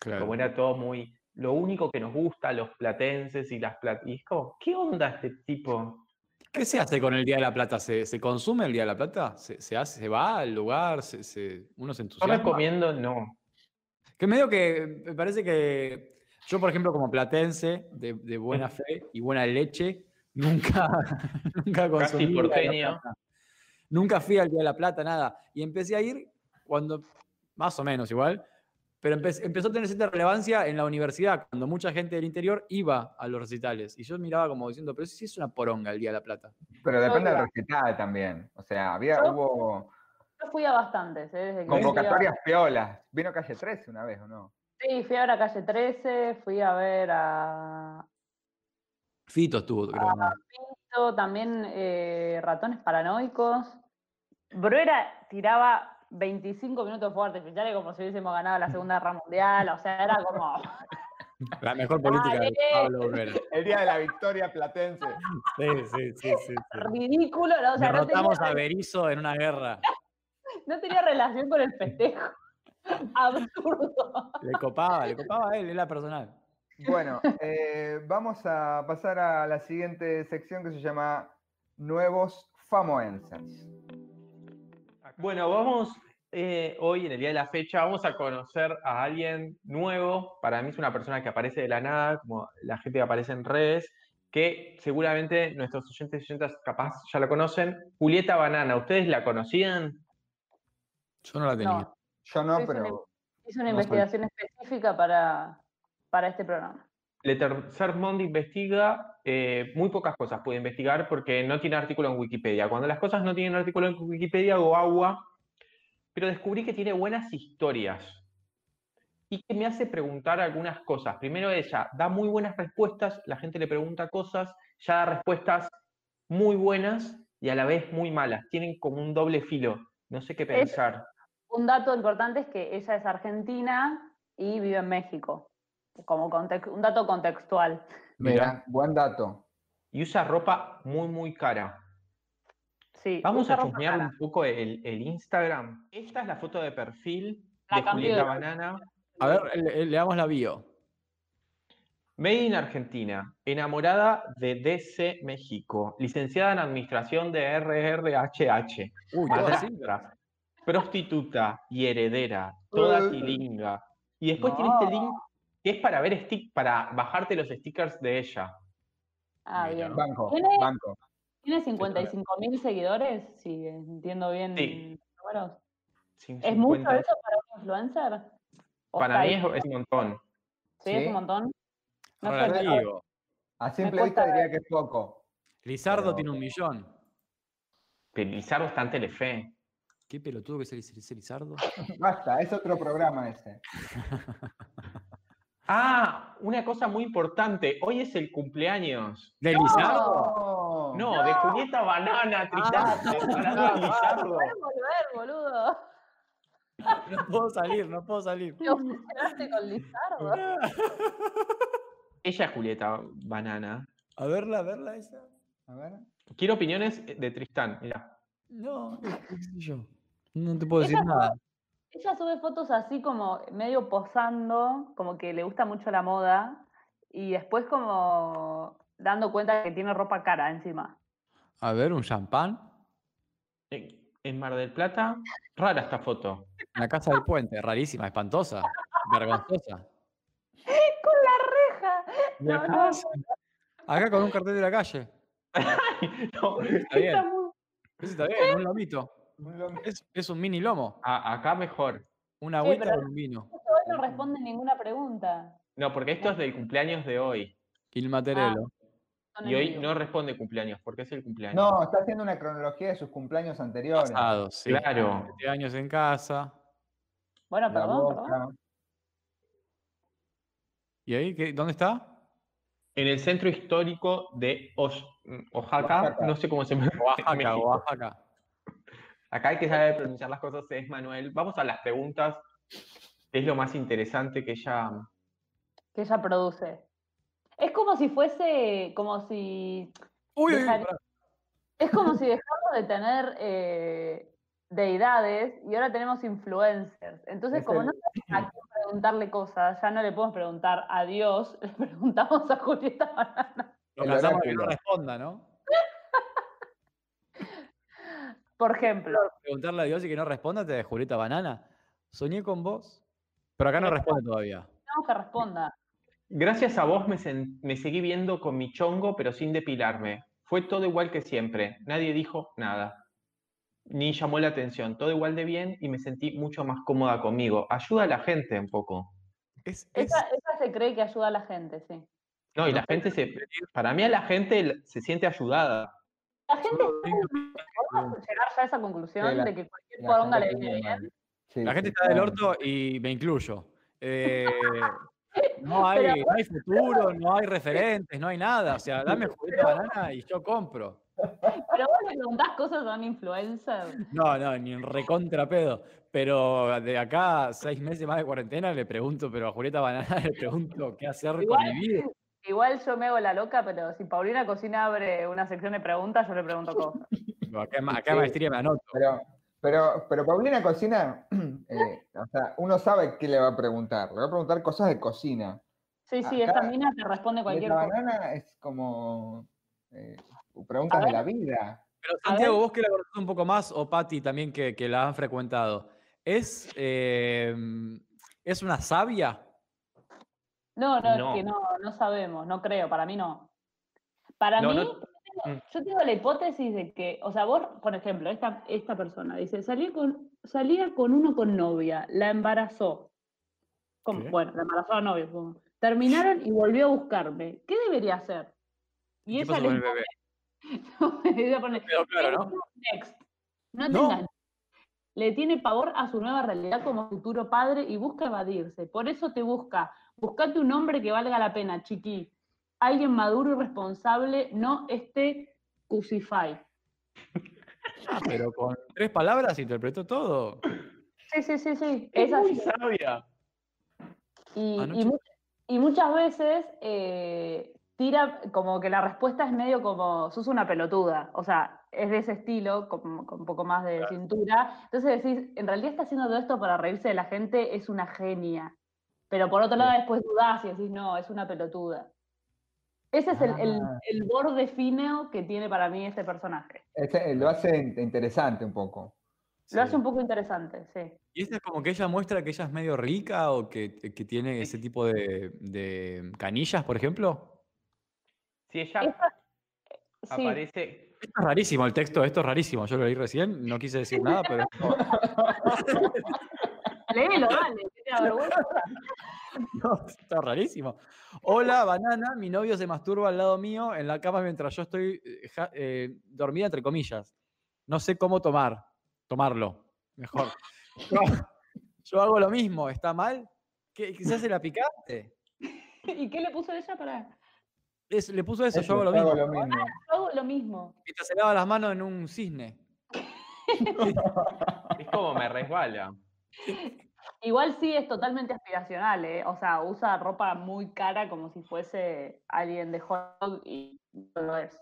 Claro. Como era todo muy, lo único que nos gusta, los platenses y las plat... Y es como, ¿qué onda este tipo? ¿Qué se hace con el Día de la Plata? ¿Se, se consume el Día de la Plata? ¿Se, se hace, se va al lugar? Se, se- ¿Uno se entusiasma? recomiendo no. Que medio que me parece que yo, por ejemplo, como platense de, de buena fe y buena leche, nunca, nunca consumí porteño. Nunca fui al Día de la Plata, nada. Y empecé a ir cuando, más o menos igual, pero empe- empezó a tener cierta relevancia en la universidad, cuando mucha gente del interior iba a los recitales. Y yo miraba como diciendo, pero sí es una poronga el Día de la Plata. Pero depende del recital también. O sea, había, Yo- hubo Yo fui a bastantes. ¿eh? Desde que fui a- convocatorias piolas. Vino Calle 13 una vez, ¿o no? Sí, fui a ver a Calle 13, fui a ver a Fito estuvo, creo. también eh, Ratones Paranoicos. Bruera tiraba 25 minutos fuertes artificiales como si hubiésemos ganado la Segunda Guerra Mundial, o sea, era como... La mejor política de. Pablo Olvera. El Día de la Victoria Platense. Sí, sí, sí, sí. sí. ridículo, ¿no? o sea, no tenía, Derrotamos a Berizo en una guerra. no tenía relación con el festejo. Absurdo. Le copaba, le copaba a él, era personal. Bueno, eh, vamos a pasar a la siguiente sección que se llama Nuevos Famoensers. Bueno, vamos eh, hoy, en el día de la fecha, vamos a conocer a alguien nuevo. Para mí es una persona que aparece de la nada, como la gente que aparece en redes, que seguramente nuestros oyentes y oyentas capaz ya la conocen. Julieta Banana, ¿ustedes la conocían? Yo no la tenía. No, Yo no, sí, pero hice una No soy- investigación específica para, para este programa. Le Tercer Mundo investiga, eh, muy pocas cosas puede investigar porque no tiene artículo en Wikipedia. Cuando las cosas no tienen artículo en Wikipedia, hago agua, pero descubrí que tiene buenas historias y que me hace preguntar algunas cosas. Primero ella da muy buenas respuestas, la gente le pregunta cosas, ya da respuestas muy buenas y a la vez muy malas. Tienen como un doble filo. No sé qué pensar. Un dato importante es que ella es argentina y vive en México. Como un dato contextual. Mira, buen dato. Y usa ropa muy, muy cara. Sí, Vamos a chusmear un poco el, el Instagram. Esta es la foto de perfil La de. Julieta Banana. A ver, le, le damos la bio. Made in Argentina, enamorada de DC México, licenciada en Administración de RRHH, Uy, madrastra, prostituta y heredera, toda tilinga. Y después tiene este No. link que es para ver stick, para bajarte los stickers de ella. Ah, Mira. bien. Banco, ¿Tiene- banco. ¿Tiene 55 mil seguidores? Si entiendo bien Sí. números. ¿Es mucho 50. eso para un influencer? ¿O Para mí es, es un montón. Sí, es un montón. No sé, Relativo. A simple vista diría que es poco. Lizardo Pero- tiene un millón. Pero Lizardo está en Telefe. Qué pelotudo que es ese, Lizardo. Basta, es otro programa ese. Ah, una cosa muy importante. Hoy es el cumpleaños. ¿De Lizardo? No, No, de Julieta Banana, Tristán. hablando de Lizardo. Volver, boludo. No puedo salir, no puedo salir. Te obsesionaste con Lizardo. Ella es Julieta Banana. A verla, a verla esa. A ver. Quiero opiniones de Tristán. Mira. No, qué sé yo. No te puedo decir Esa- nada. Ella sube fotos así como medio posando, como que le gusta mucho la moda, y después como dando cuenta que tiene ropa cara encima. A ver, un champán. En en Mar del Plata, rara esta foto. En la casa del puente, rarísima, espantosa, vergonzosa. ¡Con la reja! No, Acá con un cartel de la calle. No, Está bien. está muy- Ese está bien, un lomito. Un Es, es un mini lomo. a- acá mejor. Una agüita pero- con un vino. Justo hoy no responde ninguna pregunta. No, porque esto es del cumpleaños de hoy. Il. Son Y hoy no responde cumpleaños, porque es el cumpleaños. No, está haciendo una cronología de sus cumpleaños anteriores. Pasado, sí. Claro. Siete años en casa. Bueno, perdón, perdón. ¿Y ahí qué, dónde está? En el centro histórico de Os- Oaxaca, Oaxaca. no sé cómo se llama. Oaxaca. Oaxaca. Acá hay que saber pronunciar las cosas, es Manuel. Vamos a las preguntas. Es lo más interesante que ella. Que ella produce. Es como si fuese, como si Uy, Dejar-. Es como si dejamos de tener eh, deidades y ahora tenemos influencers. Entonces, Es como el- no sabemos a quién preguntarle cosas, ya no le podemos preguntar a Dios, le preguntamos a Julieta Banana. De que no responda, ¿no? Por ejemplo, Preguntarle a Dios y que no responda, te de Julieta Banana. Soñé con vos. Pero acá no responde todavía. tenemos que responda. Gracias a vos me, me seguí viendo con mi chongo, pero sin depilarme. Fue todo igual que siempre. Nadie dijo nada. Ni llamó la atención. Todo igual de bien y me sentí mucho más cómoda conmigo. Ayuda a la gente un poco. Es, es- Esa, esa se cree que ayuda a la gente, sí. No, y la gente se. Para mí, a la gente se siente ayudada. La gente podemos llegar ya a esa conclusión Sí, la- de que cualquier poronga le viene está bien. Sí, La gente sí, está del orto y me incluyo. Eh, no, hay, no hay futuro, no hay referentes, no hay nada. O sea, dame Julieta Banana y yo compro. Pero vos le preguntás cosas a un influencer. No, no, ni en recontra pedo. Pero de acá seis meses más de cuarentena le pregunto, pero a Julieta Banana le pregunto qué hacer con Igual- mi vida. Igual yo me hago la loca, pero si Paulina Cocina abre una sección de preguntas, yo le pregunto cosas. Acá, acá Sí. maestría me anoto. Pero, pero, pero Paulina Cocina, eh, o sea, uno sabe qué le va a preguntar. Le va a preguntar cosas de cocina. Sí, sí, Acá- esta mina te responde cualquier cosa. banana es como eh, preguntas A de la vida. Pero A Santiago, vos que la conocés un poco más, o Patti también que, que la han frecuentado, ¿es, eh, ¿es una sabia? No, no, No. es que no, no sabemos, no creo, para mí no. Para No, mí, no- yo tengo- Mm. yo tengo la hipótesis de que, o sea, vos, por ejemplo, esta, esta persona dice, salía con, salía con uno con novia, la embarazó. Como-. Bueno, la embarazó a novio. supongo. Terminaron y volvió a buscarme. ¿Qué debería hacer? Y ¿Qué ella le bebé? ella pone, Quedó claro, ¿no? Next. No No. Le tiene pavor a su nueva realidad como futuro padre y busca evadirse. Por eso te busca. Buscate un hombre que valga la pena, chiqui. Alguien maduro y responsable, no este Cusify. Ah, pero con tres palabras interpretó todo. Sí, sí, sí, sí. Es Es muy así. sabia. Y, muchas veces eh, tira como que la respuesta es medio como, sos una pelotuda. O sea, es de ese estilo, con, con un poco más de cintura. Entonces decís, en realidad está haciendo todo esto para reírse de la gente, es una genia. Pero por otro lado después dudás y decís, no, es una pelotuda. Ese es el, el- Ah. el borde fino que tiene para mí este personaje. Este, lo hace in- interesante un poco. Lo hace Sí. un poco interesante, sí. Y esta es como que ella muestra que ella es medio rica o que, que tiene ese tipo de, de canillas, por ejemplo. Si ella Esta- sí. aparece. Esto es rarísimo el texto, esto es rarísimo. Yo lo leí recién, no quise decir nada, pero Léelo, dale, ¿qué te da vergüenza? no, está rarísimo. Hola, banana, mi novio se masturba al lado mío en la cama mientras yo estoy eh, ja- eh, dormida, entre comillas. No sé cómo tomar, tomarlo, mejor. Yo, yo hago lo mismo, ¿está mal? ¿Qué, qué se hace la picante? ¿Y qué le puso ella para...? Es- le puso eso, Eso, yo hago lo mismo. hago lo mismo. Yo hago lo mismo. Mientras se lava las manos en un cisne. Es como me resbala. Igual sí es totalmente aspiracional, ¿eh? O sea, usa ropa muy cara como si fuese alguien de Hollywood y no lo es.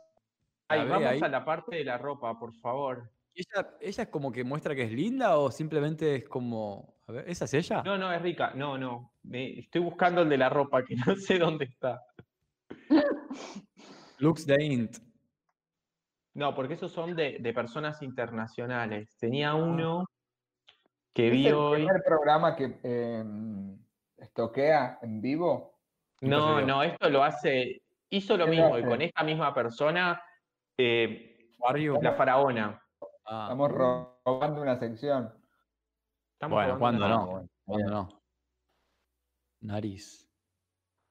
Ve vamos ahí. a la parte de la ropa, por favor. ¿Ella, ¿Ella es como que muestra que es linda o simplemente es como... A ver, ¿esa es ella? No, no, es rica. No, no. Me- estoy buscando el de la ropa, que no sé dónde está. Looks the int. No, porque esos son de, de personas internacionales. Tenía Ah. uno que ¿Es vi el hoy. primer programa que eh, estoquea en vivo? No, no, esto lo hace. Hizo lo ¿Qué lo mismo y con esta misma persona, eh, Barrio. la faraona. Ah, Estamos ro- robando una sección. Estamos Bueno, robando ¿cuándo no? bueno, ¿cuándo bien. no? Nariz.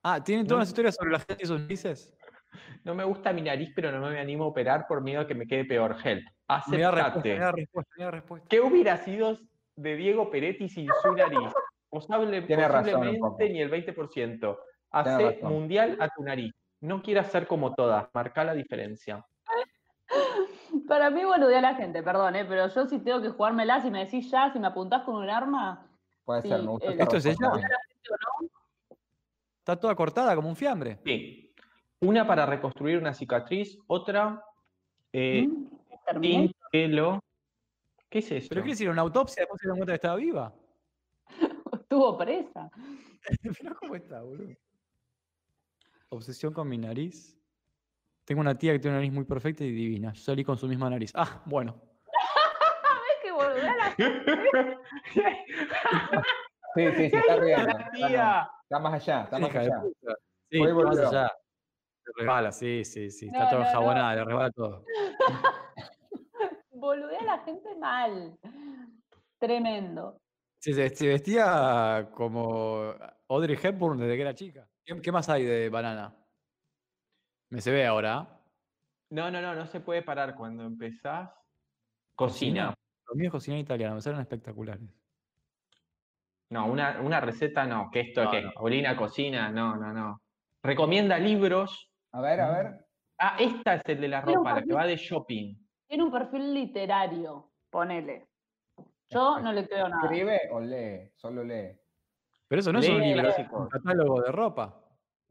Ah, ¿tienen todas No. las historias sobre la gente y sus narices? No me gusta mi nariz, pero no me animo a operar por miedo a que me quede peor. Help. Mira respuesta, Aceptate. mira respuesta, mira respuesta. ¿Qué hubiera sido de Diego Peretti sin su nariz? Posable- Tiene posiblemente ni el 20%. Tiene Hace mundial a tu nariz. No quieras ser como todas. Marca la diferencia. Para mí boludea a la gente, perdón, ¿eh? Pero yo si tengo que jugármela, si me decís ya, si me apuntás con un arma, Puede Sí, ser, me gusta eh, ¿Esto es ella? Está toda cortada como un fiambre. Sí. Una para reconstruir una cicatriz, otra eh, ¿mm? sin pelo. ¿Qué es eso? ¿Pero qué decir? ¿Una autopsia? Después se dan cuenta que estaba viva. Estuvo presa. Mirá cómo está, boludo. Obsesión con mi nariz. Tengo una tía que tiene una nariz muy perfecta y divina. Yo salí con su misma nariz. Ah, bueno. Es que la Sí, sí, se está riendo. Está, tía. está más allá, está más allá. Sí, ¿qué más allá? Se resbala, sí, sí, sí. Está No, todo no, no. enjabonada, le resbala todo. Boludea a la gente mal. Tremendo. Sí, se, vestía como Audrey Hepburn desde que era chica. ¿Qué, qué más hay de banana? Me se ve ahora. ¿ah? No, no, no, no se puede parar cuando empezás. Cocina. Los míos cocinan italiano, me salen espectaculares. No, una, una receta no, que esto es No, que no. Cocina, no, no, no. Recomienda libros. A ver, a ver. Ah, esta es el de la ropa, la que va de shopping. Tiene un perfil literario, ponele. Yo no le creo nada. ¿Escribe o lee? Solo lee. Pero eso no es un libro, es un catálogo de ropa.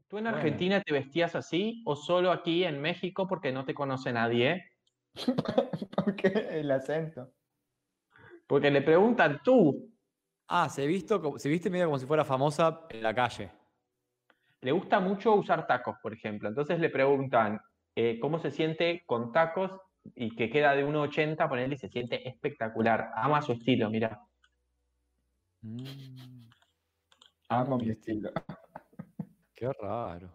¿Tú en Bueno. Argentina te vestías así o solo aquí en México porque no te conoce nadie? ¿Por qué el acento? Porque le preguntan tú. Ah, se, visto, se viste medio como si fuera famosa en la calle. Le gusta mucho usar tacos, por ejemplo. Entonces le preguntan eh, cómo se siente con tacos y que queda de 1,80, ponerle y se siente espectacular. Ama su estilo, mira. Mm, Amo mi estilo. qué raro.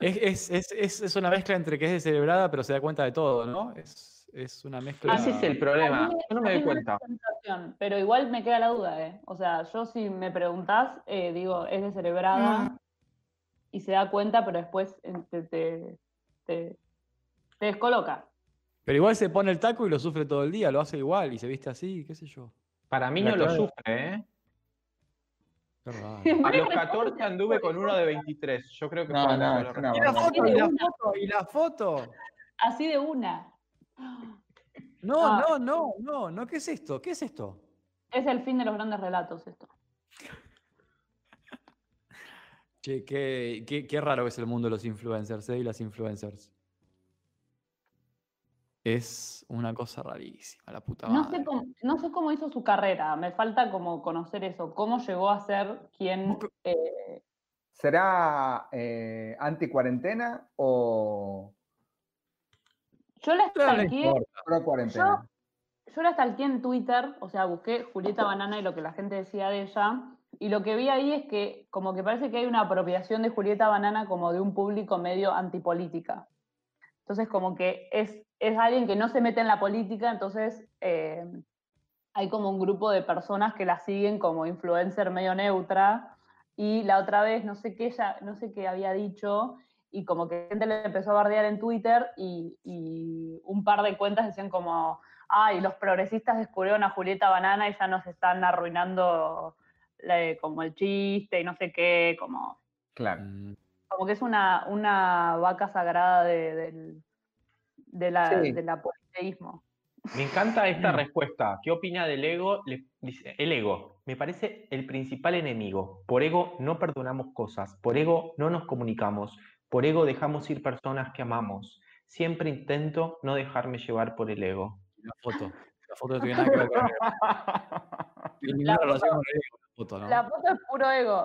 Es, es, es, es, es una mezcla entre que es descerebrada, pero se da cuenta de todo, ¿no? Es, es una mezcla. Ese es el A problema. mí Yo no me doy cuenta. pero igual me queda la duda, ¿eh? O sea, yo si me preguntás, eh, digo, es descerebrada y se da cuenta, pero después eh, te, te, te- te descoloca. Pero igual se pone el taco y lo sufre todo el día, lo hace igual y se viste así, qué sé yo. Para mí La no lo sufre, ¿eh? Qué raro. A los 14 anduve con uno de 23. Yo creo que No, fue no, una Y la foto, y la foto, y la foto. Así de una. No, Ah. no, no, no, no, ¿qué es esto? ¿Qué es esto? Es el fin de los grandes relatos esto. Che, qué, qué- qué raro es el mundo de los influencers ¿eh? y las influencers. Es una cosa rarísima, la puta No madre. sé, cómo, no sé cómo hizo su carrera, me falta como conocer eso, cómo llegó a ser quien... Eh, ¿Será eh, anti-cuarentena o yo la No stalkeé, pro-cuarentena? yo la stalkeé en Twitter, o sea, busqué Julieta Banana y lo que la gente decía de ella, y lo que vi ahí es que como que parece que hay una apropiación de Julieta Banana como de un público medio antipolítica. Entonces como que es, es alguien que no se mete en la política, entonces eh, hay como un grupo de personas que la siguen como influencer medio neutra, y la otra vez no sé qué ella, no sé qué había dicho, y como que gente le empezó a bardear en Twitter, y, y un par de cuentas decían como, ay, los progresistas descubrieron a Julieta Banana y ya nos están arruinando la- como el chiste y no sé qué, como, Claro. Mm, como que es una, una vaca sagrada de, del, de la, Sí. del. Me encanta esta respuesta. ¿Qué opina del ego? Le- dice, el ego. Me parece el principal enemigo. Por ego no perdonamos cosas. Por ego no nos comunicamos. Por ego dejamos ir personas que amamos. Siempre intento no dejarme llevar por el ego. La foto. La foto no tiene nada que ver con el ego. La foto es puro ego.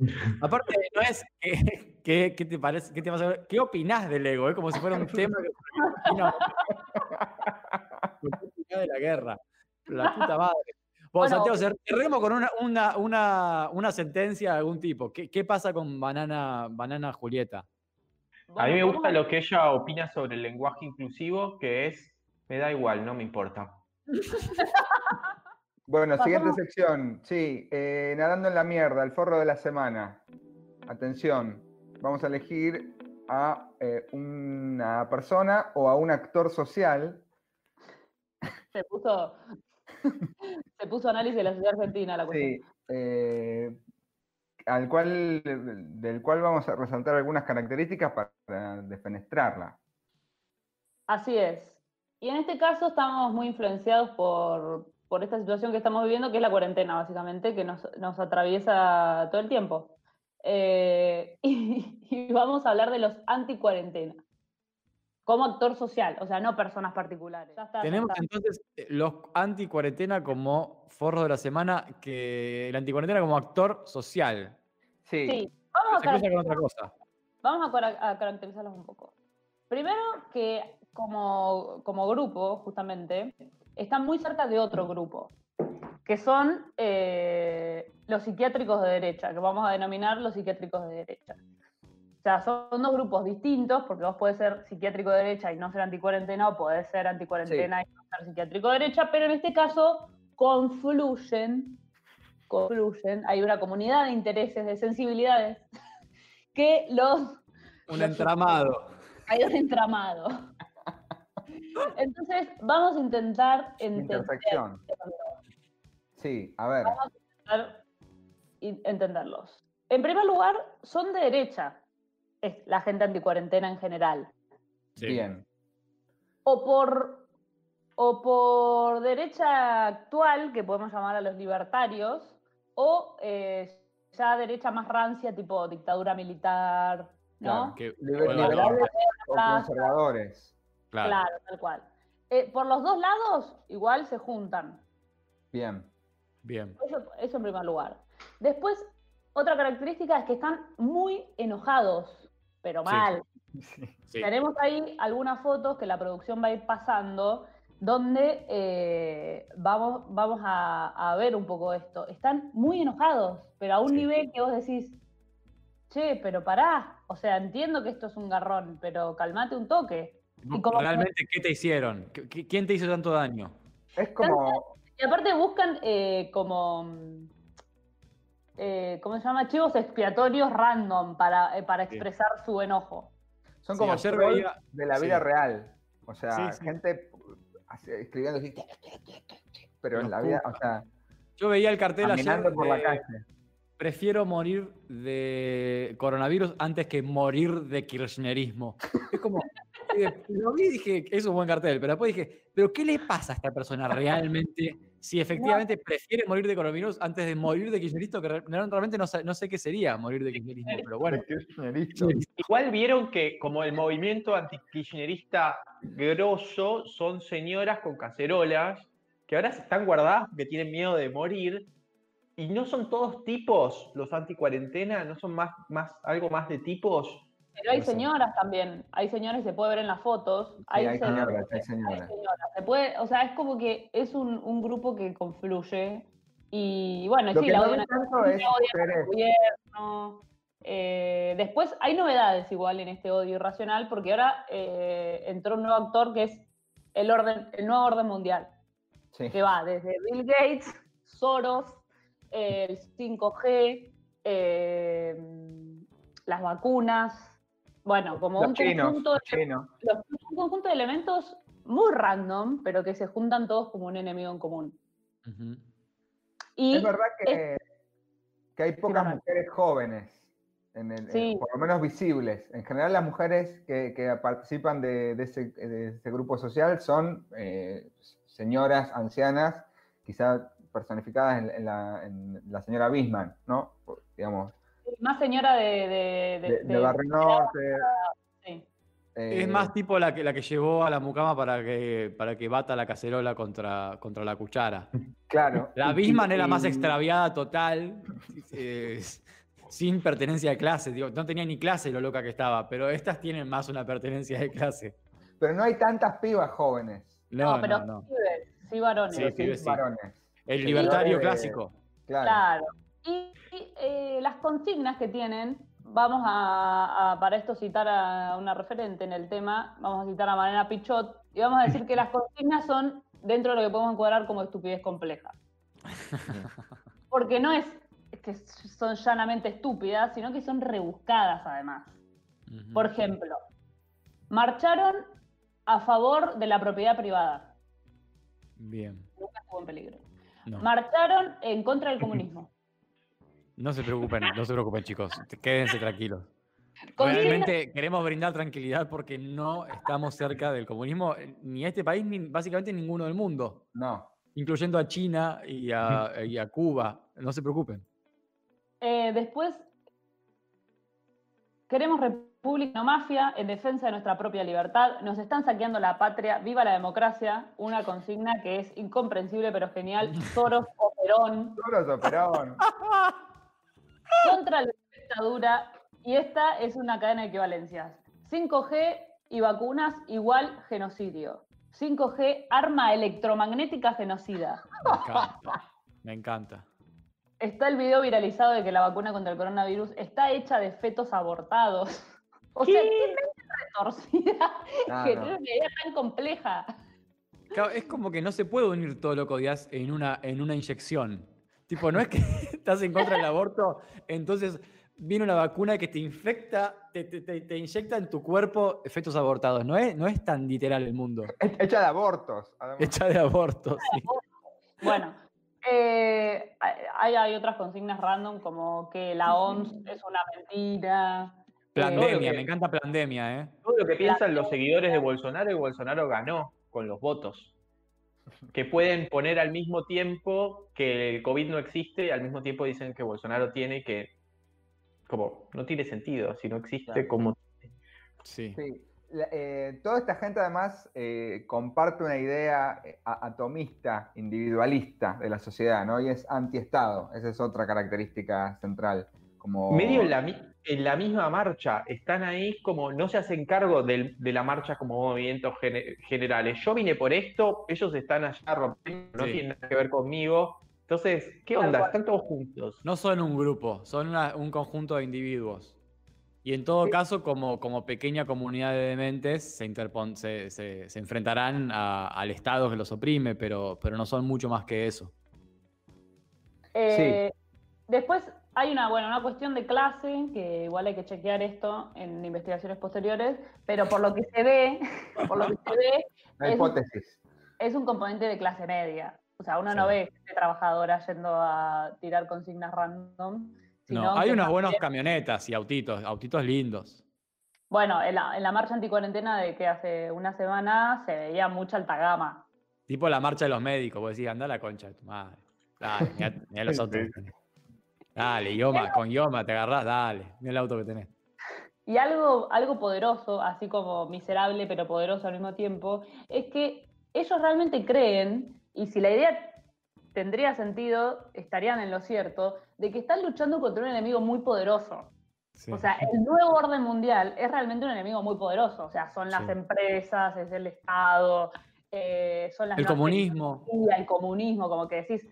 Aparte, no es que- ¿qué te parece, qué te qué opinás del ego, es como si fuera un tema que no, ¿Qué opinás de la guerra. La puta madre. Vos, Bueno, Santiago, cer- cerremos con una, una, una, una sentencia de algún tipo. ¿Qué, qué pasa con Banana, Banana Julieta? A mí me gusta ¿cómo- lo que ella opina sobre el lenguaje inclusivo, que es, me da igual, no me importa. Bueno, siguiente sección. Sí, eh, nadando en la mierda, el forro de la semana. Atención, vamos a elegir a eh, una persona o a un actor social. Se puso, se puso análisis de la sociedad argentina la cuestión. Sí, eh, al cual, del cual vamos a resaltar algunas características para defenestrarla. Así es. Y en este caso estamos muy influenciados por, por esta situación que estamos viviendo, que es la cuarentena, básicamente, que nos, nos atraviesa todo el tiempo. Eh, y, y vamos a hablar de los anti-cuarentena. Como actor social, o sea, no personas particulares. Ya está, ya Tenemos está. entonces eh, los anti-cuarentena como forro de la semana, que el anti-cuarentena como actor social. Sí, Sí, vamos a, con otra cosa. vamos a a caracterizarlos un poco. Primero, que como, como grupo, justamente, están muy cerca de otro grupo, que son eh, los psiquiátricos de derecha, que vamos a denominar los psiquiátricos de derecha. O sea, son dos grupos distintos, porque vos podés ser psiquiátrico de derecha y no ser anticuarentena, o podés ser anticuarentena y no ser psiquiátrico de derecha, pero en este caso confluyen, confluyen, hay una comunidad de intereses, de sensibilidades, que los Un entramado. hay un entramado. Entonces, vamos a intentar entender, intersección. Sí, a ver. intentar y- entenderlos. En primer lugar, son de derecha, es la gente anticuarentena en general. Sí. Bien. O por, o por derecha actual, que podemos llamar a los libertarios, o eh, ya derecha más rancia, tipo dictadura militar, ¿no? Claro. Que- Liber- bueno, liberales o conservadores. Claro. Claro, tal cual. Eh, por los dos lados, igual se juntan. Bien. Bien. Eso, eso en primer lugar. Después, otra característica es que están muy enojados, pero Sí. mal. Sí. Tenemos ahí algunas fotos que la producción va a ir pasando, donde eh, vamos, vamos a, a ver un poco esto. Están muy enojados, pero a un Sí. nivel que vos decís, che, pero pará. O sea, entiendo que esto es un garrón, pero calmate un toque. Realmente, ¿qué te hicieron? ¿Qué- qué- ¿Quién te hizo tanto daño? Es como. Y aparte buscan eh, como, mm, eh, ¿cómo se llama? Chivos expiatorios random para, eh, para Sí. expresar su enojo. Son Sí, como trolls veía- de la sí. vida real. O sea, Sí, sí. gente escribiendo así. Pero en la vida, o sea, Yo veía el cartel caminando ayer por la calle. Prefiero morir de coronavirus antes que morir de kirchnerismo. Es como, Lo vi y dije, es un buen cartel, pero después dije, ¿pero qué le pasa a esta persona realmente si efectivamente prefiere morir de coronavirus antes de morir de kirchnerismo? Que re- realmente no, sé- no sé qué sería morir de kirchnerismo, pero bueno. Igual vieron que como el movimiento antikirchnerista grosso son señoras con cacerolas que ahora se están guardadas porque tienen miedo de morir y no son todos tipos los anticuarentena, no son más, más algo más de tipos. Pero hay señoras también, hay señoras, se puede ver en las fotos. Sí, hay, hay se- señoras, hay hay señoras. Se puede, o sea, es como que es un, un grupo que confluye. Y bueno, Lo sí, que la no odian es al gobierno. Eh, después hay novedades igual en este odio irracional, porque ahora eh, entró un nuevo actor que es el, orden, el nuevo orden mundial, Sí. que va desde Bill Gates, Soros, eh, el 5G, eh, las vacunas. Bueno, como Los un chinos, conjunto, de, chinos. los- un conjunto de elementos muy random, pero que se juntan todos como un enemigo en común. Y Es verdad que, que hay pocas mujeres jóvenes, en el- en- Sí. por lo menos visibles. En general, las mujeres que, que participan de, de ese, de ese grupo social son eh, señoras ancianas, quizá personificadas en, en la, en la señora Bisman, ¿no? Digamos, más señora de... de, de- de, de de- Barrio Norte. sí. eh, Es más tipo la que, la que llevó a la mucama para que, para que bata la cacerola contra, contra la cuchara. Claro. La Bisman era más extraviada total, eh, sin pertenencia de clase. digo, no tenía ni clase lo loca que estaba, pero estas tienen más una pertenencia de clase. Pero no hay tantas pibas jóvenes. No, No, pero no, no. pibes, sí varones. Sí, pibes sí. varones. El libertario eh, clásico. Claro. Claro. Y, y, eh, las consignas que tienen, vamos a, a- para esto citar a una referente en el tema, vamos a citar a Mariana Pichot, y vamos a decir que las consignas son dentro de lo que podemos encuadrar como estupidez compleja. Porque no es que son llanamente estúpidas, sino que son rebuscadas además. Por ejemplo, marcharon a favor de la propiedad privada. Bien. Nunca estuvo en peligro. No. Marcharon en contra del comunismo. No se preocupen, no se preocupen, chicos. Quédense tranquilos. Realmente queremos brindar tranquilidad porque no estamos cerca del comunismo, eh, ni este país, ni básicamente ninguno del mundo, No. incluyendo a China y a, y a Cuba. No se preocupen. Eh, después, queremos república no mafia en defensa de nuestra propia libertad. Nos están saqueando la patria. Viva la democracia. Una consigna que es incomprensible pero genial. Soros o Perón. Soros o Perón. Contra la dictadura. Y esta es una cadena de equivalencias. 5G y vacunas igual genocidio. 5G, arma electromagnética genocida. Me encanta. Me encanta. Está el video viralizado de que la vacuna contra el coronavirus está hecha de fetos abortados. O sea, qué mente retorcida Ah, que no. tiene una idea tan compleja. Claro, es como que no se puede unir todo lo que odias en una, en una inyección. Tipo, no es que estás en contra del aborto, entonces viene una vacuna que te infecta, te, te- te- te inyecta en tu cuerpo efectos abortados. No es, no es tan literal el mundo. Hecha de abortos. además. Hecha de abortos. sí. Bueno, eh, hay, hay otras consignas random como que la OMS es una mentira. Pandemia, que- me encanta pandemia, ¿eh? Todo lo que piensan los seguidores de Bolsonaro y Bolsonaro ganó con los votos. Que pueden poner al mismo tiempo que el COVID no existe y al mismo tiempo dicen que Bolsonaro tiene que. Como, no tiene sentido. Si no existe, Claro. como. Sí. Sí. La- eh, toda esta gente además eh, comparte una idea eh, atomista, individualista de la sociedad, ¿no? Y es antiestado. Esa es otra característica central. Como... Medio en la, en la misma marcha. Están ahí como. No se hacen cargo del- de la marcha como movimientos gene- generales. Yo vine por esto, ellos están allá rompiendo, no Sí. tienen nada que ver conmigo. Entonces, ¿qué onda? Están todos juntos. No son un grupo, son una- un conjunto de individuos. Y en todo caso, como, como pequeña comunidad de dementes, se, interpon- se, se- se enfrentarán a- al Estado que los oprime, pero, pero no son mucho más que eso. Eh, Después hay una, bueno, una cuestión de clase, que igual hay que chequear esto en investigaciones posteriores, pero por lo que se ve, por lo que se ve, es- hipótesis. es un componente de clase media. O sea, uno no ve gente trabajadora yendo a tirar consignas random. sino No, hay buenas bien- camionetas y autitos, autitos lindos. Bueno, en la, en la marcha anticuarentena de que hace una semana se veía mucha alta gama. Tipo la marcha de los médicos, vos decís, anda a la concha de tu madre. Dale, mirá, mirá los autos. Dale, Yoma, con Yoma te agarrás, dale, mira el auto que tenés. Y algo, algo poderoso, así como miserable pero poderoso al mismo tiempo, es que ellos realmente creen, y si la idea tendría sentido, estarían en lo cierto, de que están luchando contra un enemigo muy poderoso. Sí. O sea, el nuevo orden mundial es realmente un enemigo muy poderoso. O sea, son las Sí. empresas, es el Estado, eh, son las el comunismo. el comunismo, como que decís,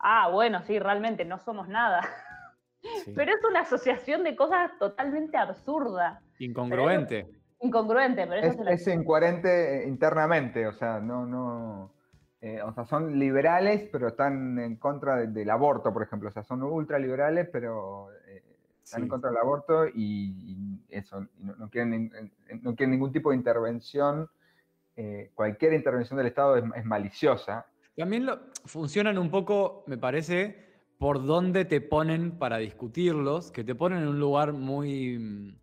ah, bueno, sí, realmente no somos nada. sí. Pero es una asociación de cosas totalmente absurda, Incongruente. incongruente, pero eso Es, es incoherente eh, internamente, o sea, no, no. eh, o sea, son liberales, pero están en contra de- del aborto, por ejemplo. O sea, son ultraliberales, pero eh, están Sí. en contra del aborto y, y eso, y no, no quieren, no quieren ningún tipo de intervención. eh, cualquier intervención del Estado es, es maliciosa. También lo- funcionan un poco, me parece, por dónde te ponen para discutirlos, que te ponen en un lugar muy,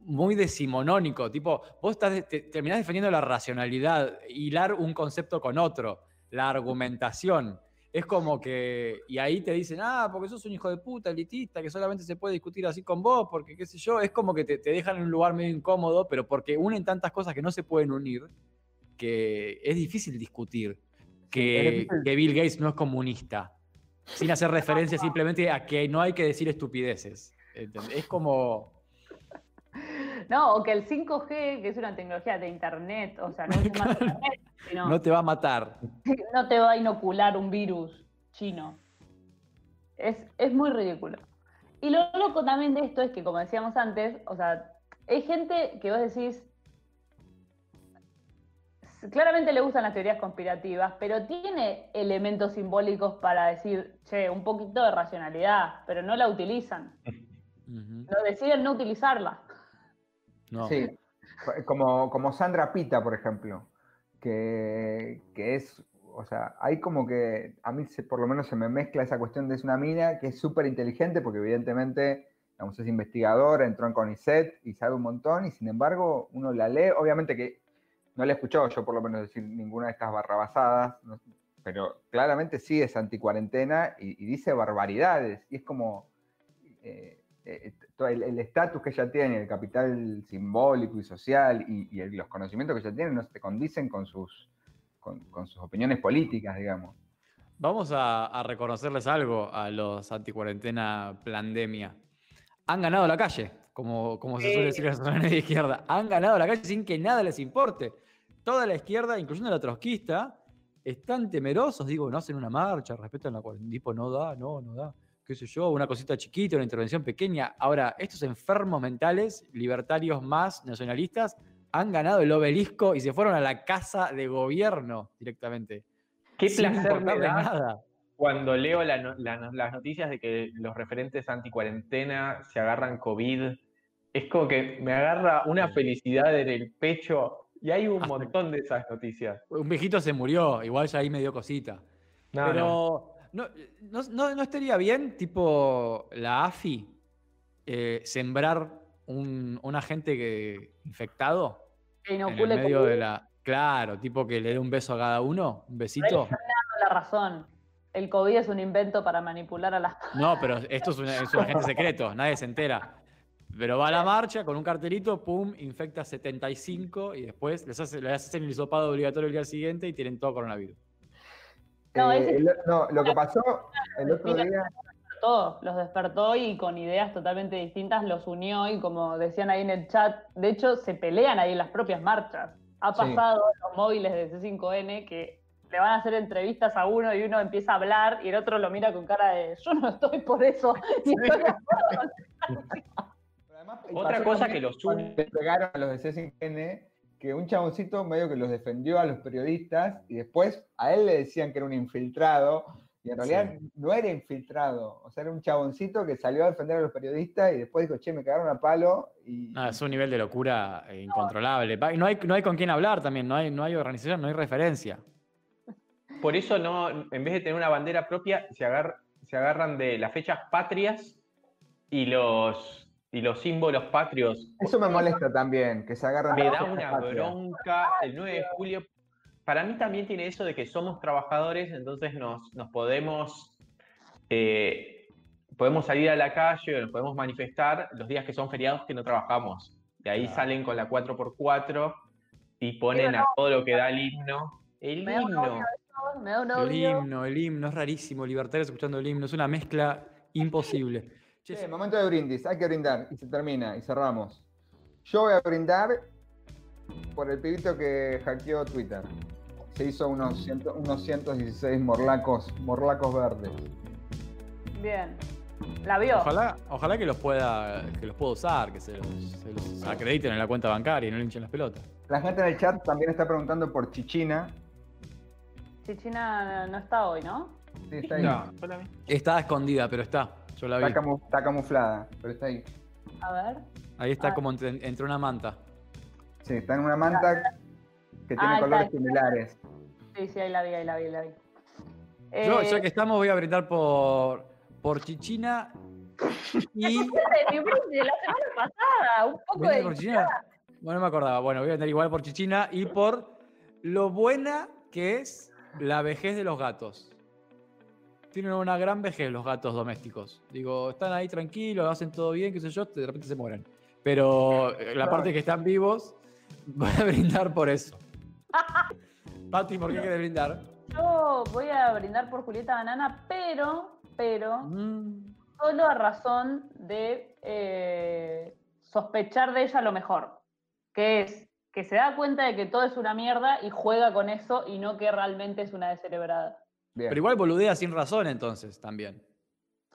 muy decimonónico. Tipo, vos estás, terminás defendiendo la racionalidad, hilar un concepto con otro, la argumentación. Es como que, y ahí te dicen, ah, porque sos un hijo de puta, elitista, que solamente se puede discutir así con vos, porque qué sé yo, es como que te, te dejan en un lugar medio incómodo, pero porque unen tantas cosas que no se pueden unir, que es difícil discutir que, Bill Gates no es comunista, sin hacer referencia simplemente a que no hay que decir estupideces. Es como... No, o que el 5G, que es una tecnología de Internet, o sea, no es más Internet, sino No te va a matar. no te va a inocular un virus chino. Es, es muy ridículo. Y lo loco también de esto es que, como decíamos antes, o sea, hay gente que vos decís, claramente le gustan las teorías conspirativas, pero tiene elementos simbólicos para decir, che, un poquito de racionalidad, pero no la utilizan. Ujú. No deciden no utilizarla. No. Sí, como, como Sandra Pita, por ejemplo, que, que es, o sea, hay como que, a mí se- por lo menos se me mezcla esa cuestión de es una mina que es súper inteligente porque evidentemente, digamos, es investigadora, entró en CONICET y sabe un montón y sin embargo uno la lee, obviamente que no le he escuchado yo por lo menos decir ninguna de estas barrabasadas, no- pero claramente sí es anticuarentena y, y dice barbaridades y es como... eh, eh, todo el el estatus que ella tiene, el capital simbólico y social y, y el- los conocimientos que ella tiene no se condicen con sus, con, con sus opiniones políticas, digamos. Vamos a, a reconocerles algo a los anticuarentena pandemia. Han ganado la calle, como, como se suele decir en la zona de izquierda. Han ganado la calle sin que nada les importe. Toda la izquierda, incluyendo la trotskista, están temerosos, digo, no hacen una marcha, respetan la cuarentena. Tipo, no da, no, no da. Qué sé yo, una cosita chiquita, una intervención pequeña. Ahora, estos enfermos mentales, libertarios más nacionalistas, han ganado el obelisco y se fueron a la casa de gobierno directamente. Qué placer me da nada. cuando leo la la las noticias de que los referentes anticuarentena se agarran COVID. Es como que me agarra una felicidad en el pecho y hay un montón de esas noticias. Un viejito se murió, igual ya ahí me dio cosita. No. Pero no, no, no- no estaría bien, tipo la AFI, eh, sembrar un, un agente que, infectado Que en el inocule medio COVID, de la. Claro, tipo que le dé un beso a cada uno, un besito. la razón. El COVID es un invento para manipular a las No, pero esto es un agente secreto, nadie se entera. Pero va a la marcha con un cartelito, pum, infecta 75 y después les, hace, les hacen el hisopado obligatorio el día siguiente y tienen todo coronavirus. No, Eh, ese- el- no, lo que pasó el otro día, despertó, los despertó y con ideas totalmente distintas los unió y como decían ahí en el chat, de hecho se pelean ahí en las propias marchas. Ha Sí. pasado en los móviles de C5N que le van a hacer entrevistas a uno y uno empieza a hablar y el otro lo mira con cara de yo no estoy por eso. Y Otra cosa que los le pegaron a los de C5N, que un chaboncito medio que los defendió a los periodistas y después a él le decían que era un infiltrado y en realidad no era infiltrado, o sea, era un chaboncito que salió a defender a los periodistas y después dijo, che, me cagaron a palo y... No, es un nivel de locura eh, incontrolable. No hay, no hay con quién hablar también, no hay, no hay organización, no hay referencia. Por eso no, en vez de tener una bandera propia, se, agar- se agarran de las fechas patrias y los y los símbolos patrios. Eso me molesta también, que se agarran Me da una patrias. bronca el 9 de julio. Para mí también tiene eso de que somos trabajadores, entonces nos, nos podemos, eh, podemos salir a la calle o nos podemos manifestar los días que son feriados que no trabajamos. De ahí Claro. salen con la 4x4 y ponen a todo lo que da el himno. El himno. El himno, el himno, es rarísimo. Libertarios escuchando el himno, es una mezcla imposible. Che, Sí, momento de brindis, hay que brindar y se termina y cerramos. Yo voy a brindar por el pibito que hackeó Twitter. Se hizo unos, ciento- unos 116 morlacos, morlacos verdes. Bien. La vio. Ojalá, ojalá que los pueda, que los pueda usar, que se los, se los acrediten en la cuenta bancaria y no le hinchen las pelotas. La gente en el chat también está preguntando por Chichina. Chichina no está hoy, ¿no? Sí, está ahí. No, Está escondida, pero está. Yo la vi. Está, camu- está camuflada, pero está ahí. A ver. Ahí está Ah. como entre, entre una manta. Sí, está en una manta que tiene Ah, colores está. similares. Sí, sí, ahí la vi, ahí la vi, ahí la vi. Yo, Eh, ya que estamos, voy a brindar por, por Chichina y. de mi brindis de la semana pasada, un poco ¿Brindis de por Chichina? Bueno, no me acordaba. Bueno, voy a brindar igual por Chichina y por lo buena que es la vejez de los gatos. Tienen una gran vejez los gatos domésticos. Digo, están ahí tranquilos, hacen todo bien, qué sé yo, de repente se mueren. Pero eh, la parte que están vivos, voy a brindar por eso. Pati, ¿por qué quieres brindar? Yo voy a brindar por Julieta Banana, pero, pero, Mm, solo a razón de eh, sospechar de ella lo mejor, que es que se da cuenta de que todo es una mierda y juega con eso y no que realmente es una descerebrada. Bien. Pero igual boludea sin razón entonces también.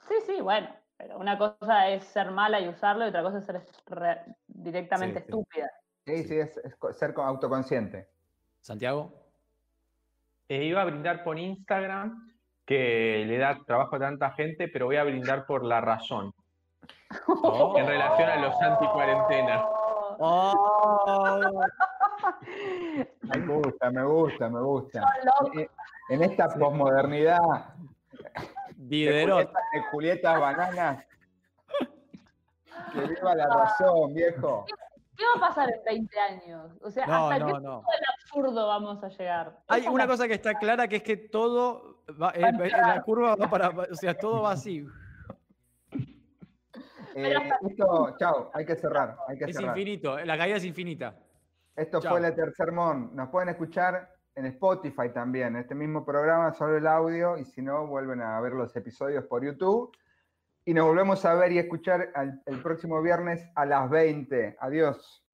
Sí, sí, bueno, pero una cosa es ser mala y usarlo y otra cosa es ser re- directamente Sí, estúpida. Sí, sí, es, ser co- autoconsciente. Santiago. Eh, iba a brindar por Instagram, que le da trabajo a tanta gente, pero voy a brindar por la razón, en relación a los anti-cuarentena. Oh. Me gusta, me gusta, me gusta. Eh, En esta posmodernidad. Julieta, de Julieta Bananas. Que viva la razón, viejo. ¿Qué va a pasar en 20 años? O sea, No, ¿hasta qué no. punto del absurdo vamos a llegar? Hay una cosa que está clara que es que todo va, eh, eh, la curva va para, o sea, todo va así. Eh, esto, chao, hay que cerrar, hay que Es cerrar. infinito, la caída es infinita. Esto Chao. fue la tercer mon. Nos pueden escuchar en Spotify también, este mismo programa, solo el audio, y si no, vuelven a ver los episodios por YouTube. Y nos volvemos a ver y escuchar el próximo viernes a las 20. Adiós.